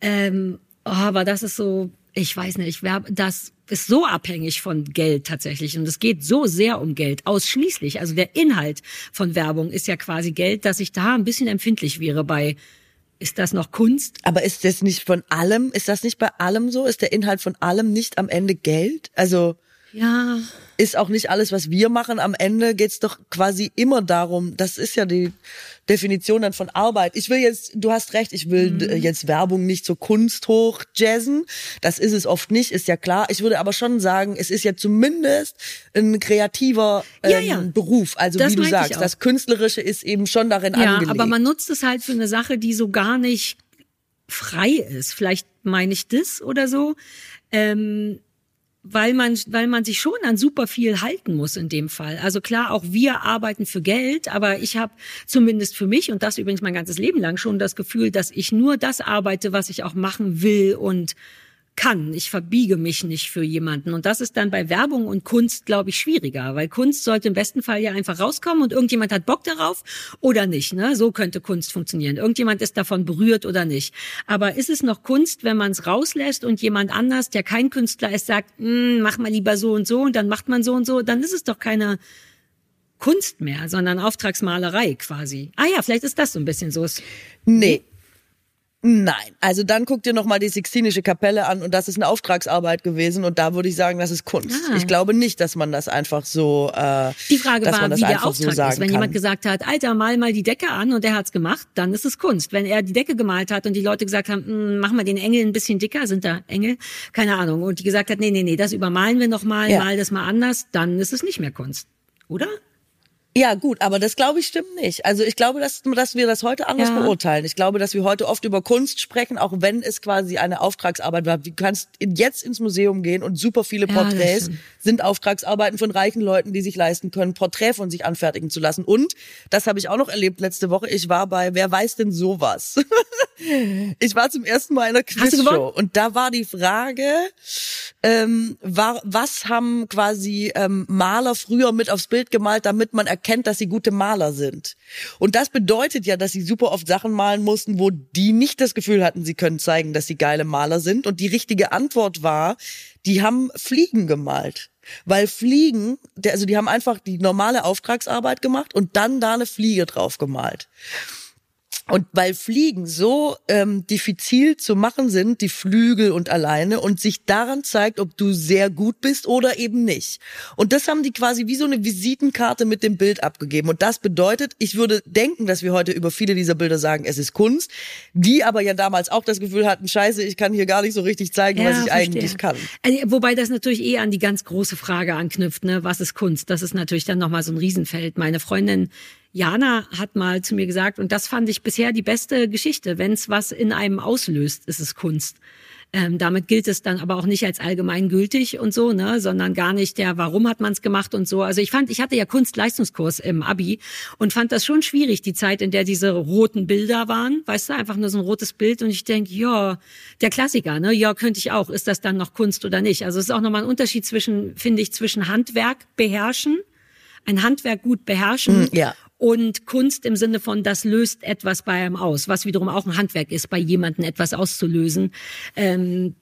Ähm, oh, aber das ist so, ich weiß nicht, das ist so abhängig von Geld tatsächlich. Und es geht so sehr um Geld, ausschließlich. Also der Inhalt von Werbung ist ja quasi Geld, dass ich da ein bisschen empfindlich wäre bei, ist das noch Kunst? aber ist das nicht von allem, ist das nicht bei allem so? Ist der Inhalt von allem nicht am Ende Geld? Also Ja, ist auch nicht alles, was wir machen. Am Ende geht's doch quasi immer darum, das ist ja die Definition dann von Arbeit. Ich will jetzt, du hast recht, ich will Mhm. jetzt Werbung nicht so Kunst hoch jazzen. Das ist es oft nicht, ist ja klar. Ich würde aber schon sagen, es ist ja zumindest ein kreativer ähm, Ja, ja. Beruf. Also Das wie du sagst, das Künstlerische ist eben schon darin Ja, angelegt. aber man nutzt es halt für eine Sache, die so gar nicht frei ist. Vielleicht meine ich das oder so. Ähm, weil man, weil man sich schon an super viel halten muss in dem Fall. Also klar, auch wir arbeiten für Geld, aber ich habe zumindest für mich und das übrigens mein ganzes Leben lang schon das Gefühl, dass ich nur das arbeite, was ich auch machen will und kann. Ich verbiege mich nicht für jemanden. Und das ist dann bei Werbung und Kunst, glaube ich, schwieriger, weil Kunst sollte im besten Fall ja einfach rauskommen und irgendjemand hat Bock darauf oder nicht. Ne? So könnte Kunst funktionieren. Irgendjemand ist davon berührt oder nicht. Aber ist es noch Kunst, wenn man es rauslässt und jemand anders, der kein Künstler ist, sagt, "Mm, mach mal lieber so und so und dann macht man so und so, dann ist es doch keine Kunst mehr, sondern Auftragsmalerei quasi. Ah ja, vielleicht ist das so ein bisschen so. Nee. Nein, also dann guck dir noch mal die Sixtinische Kapelle an und das ist eine Auftragsarbeit gewesen und da würde ich sagen, das ist Kunst. Ah. Ich glaube nicht, dass man das einfach so, äh, Die Frage dass war, man das wie der so Auftrag sagen ist. Wenn kann. jemand gesagt hat, Alter, mal mal die Decke an und er hat's gemacht, dann ist es Kunst. Wenn er die Decke gemalt hat und die Leute gesagt haben, "Mm, mach mal den Engel ein bisschen dicker, sind da Engel? Keine Ahnung. Und die gesagt hat, nee, nee, nee, das übermalen wir noch mal, Ja. mal das mal anders, dann ist es nicht mehr Kunst. Oder? Ja, gut, aber das glaube ich stimmt nicht. Also ich glaube, dass, dass wir das heute anders ja. beurteilen. Ich glaube, dass wir heute oft über Kunst sprechen, auch wenn es quasi eine Auftragsarbeit war. Du kannst jetzt ins Museum gehen und super viele Porträts ja, sind Auftragsarbeiten von reichen Leuten, die sich leisten können, Porträt von sich anfertigen zu lassen. Und, das habe ich auch noch erlebt letzte Woche, ich war bei Wer weiß denn sowas? [laughs] ich war zum ersten Mal in einer Quizshow und da war die Frage, ähm, war, was haben quasi ähm, Maler früher mit aufs Bild gemalt, damit man erkennt, erkennt, dass sie gute Maler sind. Und das bedeutet ja, dass sie super oft Sachen malen mussten, wo die nicht das Gefühl hatten, sie können zeigen, dass sie geile Maler sind. Und die richtige Antwort war, die haben Fliegen gemalt. Weil Fliegen, also die haben einfach die normale Auftragsarbeit gemacht und dann da eine Fliege drauf gemalt. Und weil Fliegen so ähm, diffizil zu machen sind, die Flügel und alleine, und sich daran zeigt, ob du sehr gut bist oder eben nicht. Und das haben die quasi wie so eine Visitenkarte mit dem Bild abgegeben. Und das bedeutet, ich würde denken, dass wir heute über viele dieser Bilder sagen, es ist Kunst, die aber ja damals auch das Gefühl hatten, scheiße, ich kann hier gar nicht so richtig zeigen, ja, was ich verstehe. eigentlich kann. Also, wobei das natürlich eher an die ganz große Frage anknüpft, ne? was ist Kunst? Das ist natürlich dann nochmal so ein Riesenfeld. Meine Freundin Jana hat mal zu mir gesagt, und das fand ich bisher die beste Geschichte, wenn es was in einem auslöst, ist es Kunst. Ähm, damit gilt es dann aber auch nicht als allgemeingültig und so, ne, sondern gar nicht der, warum hat man es gemacht und so. Also ich fand, ich hatte ja Kunstleistungskurs im Abi und fand das schon schwierig, die Zeit, in der diese roten Bilder waren, weißt du, einfach nur so ein rotes Bild und ich denke, ja, der Klassiker, ne, ja, könnte ich auch. Ist das dann noch Kunst oder nicht? Also es ist auch nochmal ein Unterschied zwischen, finde ich, zwischen Handwerk beherrschen, ein Handwerk gut beherrschen mm, ja und Kunst im Sinne von, das löst etwas bei einem aus, was wiederum auch ein Handwerk ist, bei jemandem etwas auszulösen. Ähm,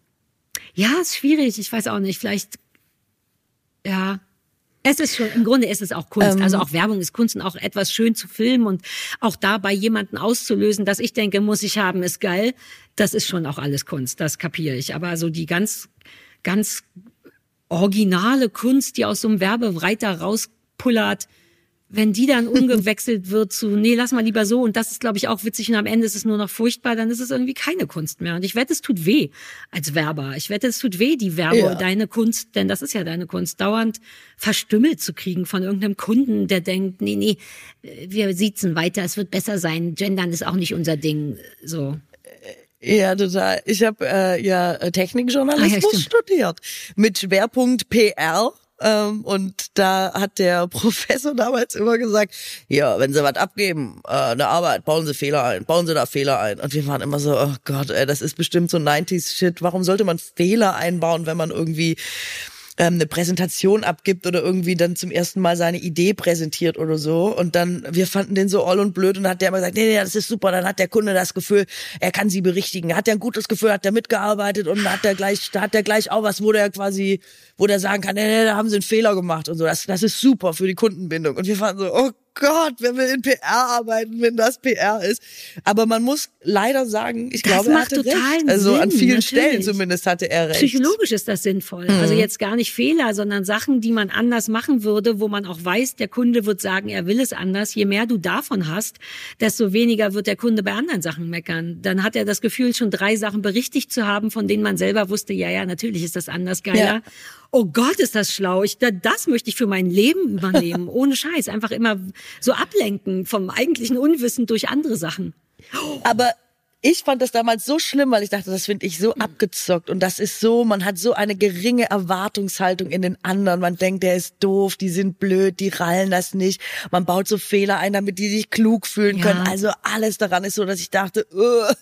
ja, ist schwierig, ich weiß auch nicht, vielleicht, ja, es ist schon, im Grunde ist es auch Kunst. Ähm, also auch Werbung ist Kunst und auch etwas schön zu filmen und auch dabei jemanden auszulösen, dass ich denke, muss ich haben, ist geil. Das ist schon auch alles Kunst, das kapiere ich. Aber so die ganz, ganz originale Kunst, die aus so einem Werbebreiter rauspullert, wenn die dann umgewechselt [laughs] wird zu, nee, lass mal lieber so und das ist, glaube ich, auch witzig und am Ende ist es nur noch furchtbar, dann ist es irgendwie keine Kunst mehr. Und ich wette, es tut weh als Werber. Ich wette, es tut weh, die Werber, ja. deine Kunst, denn das ist ja deine Kunst, dauernd verstümmelt zu kriegen von irgendeinem Kunden, der denkt, nee, nee, wir siezen weiter, es wird besser sein, Gendern ist auch nicht unser Ding, so. Ja, total. Ich habe äh, ja Technikjournalismus ah, ja, studiert mit Schwerpunkt PR und da hat der [laughs] Professor damals immer gesagt, ja, wenn Sie was abgeben, äh, eine Arbeit, bauen Sie Fehler ein, bauen Sie da Fehler ein. Und wir waren immer so, oh Gott, ey, das ist bestimmt so 90s-Shit. Warum sollte man Fehler einbauen, wenn man irgendwie ähm, eine Präsentation abgibt oder irgendwie dann zum ersten Mal seine Idee präsentiert oder so. Und dann, wir fanden den so all und blöd und hat der immer gesagt, nee, nee, das ist super. Dann hat der Kunde das Gefühl, er kann sie berichtigen. Hat er ein gutes Gefühl, hat er mitgearbeitet und hat der gleich, hat der gleich auch was, wo der quasi, wo der sagen kann, nee, nee, da haben sie einen Fehler gemacht und so. Das, das ist super für die Kundenbindung. Und wir fanden so, oh Gott, wer will in PR arbeiten, wenn das PR ist? Aber man muss leider sagen, ich das glaube, er hatte recht. Also Sinn, an vielen natürlich. Stellen zumindest hatte er recht. Psychologisch ist das sinnvoll. Mhm. Also jetzt gar nicht Fehler, sondern Sachen, die man anders machen würde, wo man auch weiß, der Kunde wird sagen, er will es anders. Je mehr du davon hast, desto weniger wird der Kunde bei anderen Sachen meckern. Dann hat er das Gefühl, schon drei Sachen berichtigt zu haben, von denen man selber wusste, ja, ja, natürlich ist das anders geiler. Ja oh Gott, ist das schlau. Ich, das möchte ich für mein Leben übernehmen. [laughs] Ohne Scheiß. Einfach immer so ablenken vom eigentlichen Unwissen durch andere Sachen. Aber ich fand das damals so schlimm, weil ich dachte, das finde ich so abgezockt und das ist so, man hat so eine geringe Erwartungshaltung in den anderen. Man denkt, der ist doof, die sind blöd, die rallen das nicht. Man baut so Fehler ein, damit die sich klug fühlen ja. können. Also alles daran ist so, dass ich dachte, uh,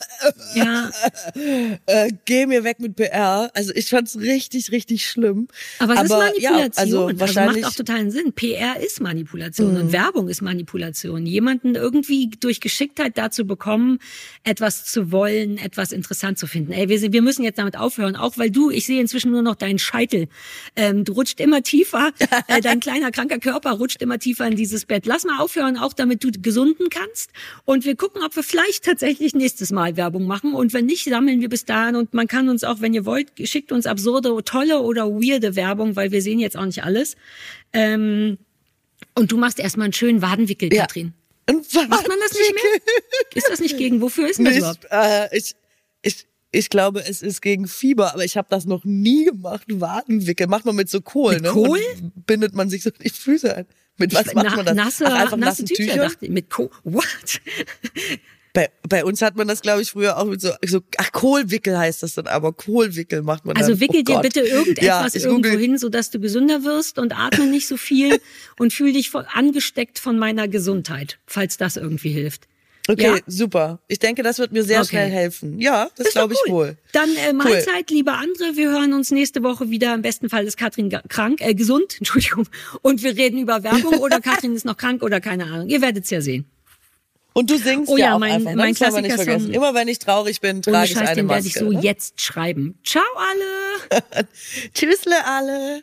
ja. [laughs] äh, geh mir weg mit PR. Also ich fand's richtig, richtig schlimm. Aber es Aber, ist Manipulation. Ja, also, wahrscheinlich also macht auch totalen Sinn. PR ist Manipulation mhm. und Werbung ist Manipulation. Jemanden irgendwie durch Geschicktheit dazu bekommen, etwas zu wollen, etwas interessant zu finden. Ey, wir, sind, wir müssen jetzt damit aufhören, auch weil du, ich sehe inzwischen nur noch deinen Scheitel. Ähm, du rutscht immer tiefer, [laughs] äh, dein kleiner kranker Körper rutscht immer tiefer in dieses Bett. Lass mal aufhören, auch damit du gesunden kannst. Und wir gucken, ob wir vielleicht tatsächlich nächstes Mal Werbung machen. Und wenn nicht, sammeln wir bis dahin. Und man kann uns auch, wenn ihr wollt, schickt uns absurde, tolle oder weirde Werbung, weil wir sehen jetzt auch nicht alles. Ähm, und du machst erstmal einen schönen Wadenwickel, Katrin. Macht man das nicht mehr? Ist das nicht gegen? Wofür ist das überhaupt? Äh, ich, ich, Ich glaube, es ist gegen Fieber, aber ich habe das noch nie gemacht. Wadenwickel macht man mit so Kohl, Mit ne? Kohl? Und bindet man sich so die Füße ein. Mit was macht Na- man das? Nasse, Ach, einfach nasse nassen Tücher, dachte ich. Mit Co What? Bei, bei uns hat man das, glaube ich, früher auch mit so, so ach, Kohlwickel heißt das dann, aber Kohlwickel macht man dann. Also wickel oh dir Gott. bitte irgendetwas ja, irgendwo google- hin, sodass du gesünder wirst und atme nicht so viel [laughs] und fühl dich von, angesteckt von meiner Gesundheit, falls das irgendwie hilft. Okay, Ja? super. Ich denke, das wird mir sehr Okay. schnell helfen. Ja, das doch glaube ich cool. wohl. Dann äh, Mahlzeit, liebe andere. Wir hören uns nächste Woche wieder. Im besten Fall ist Katrin krank, äh, gesund, [laughs] Entschuldigung. Und wir reden über Werbung oder Katrin ist noch krank oder keine Ahnung. Ihr werdet's ja sehen. Und du singst Oh ja, ja, auch mein- einfach. ne? mein man nicht vergessen. Immer wenn ich traurig bin, Ohne trage ich eine den Maske. werde ich so ne? jetzt schreiben. Ciao alle! [laughs] Tschüssle alle.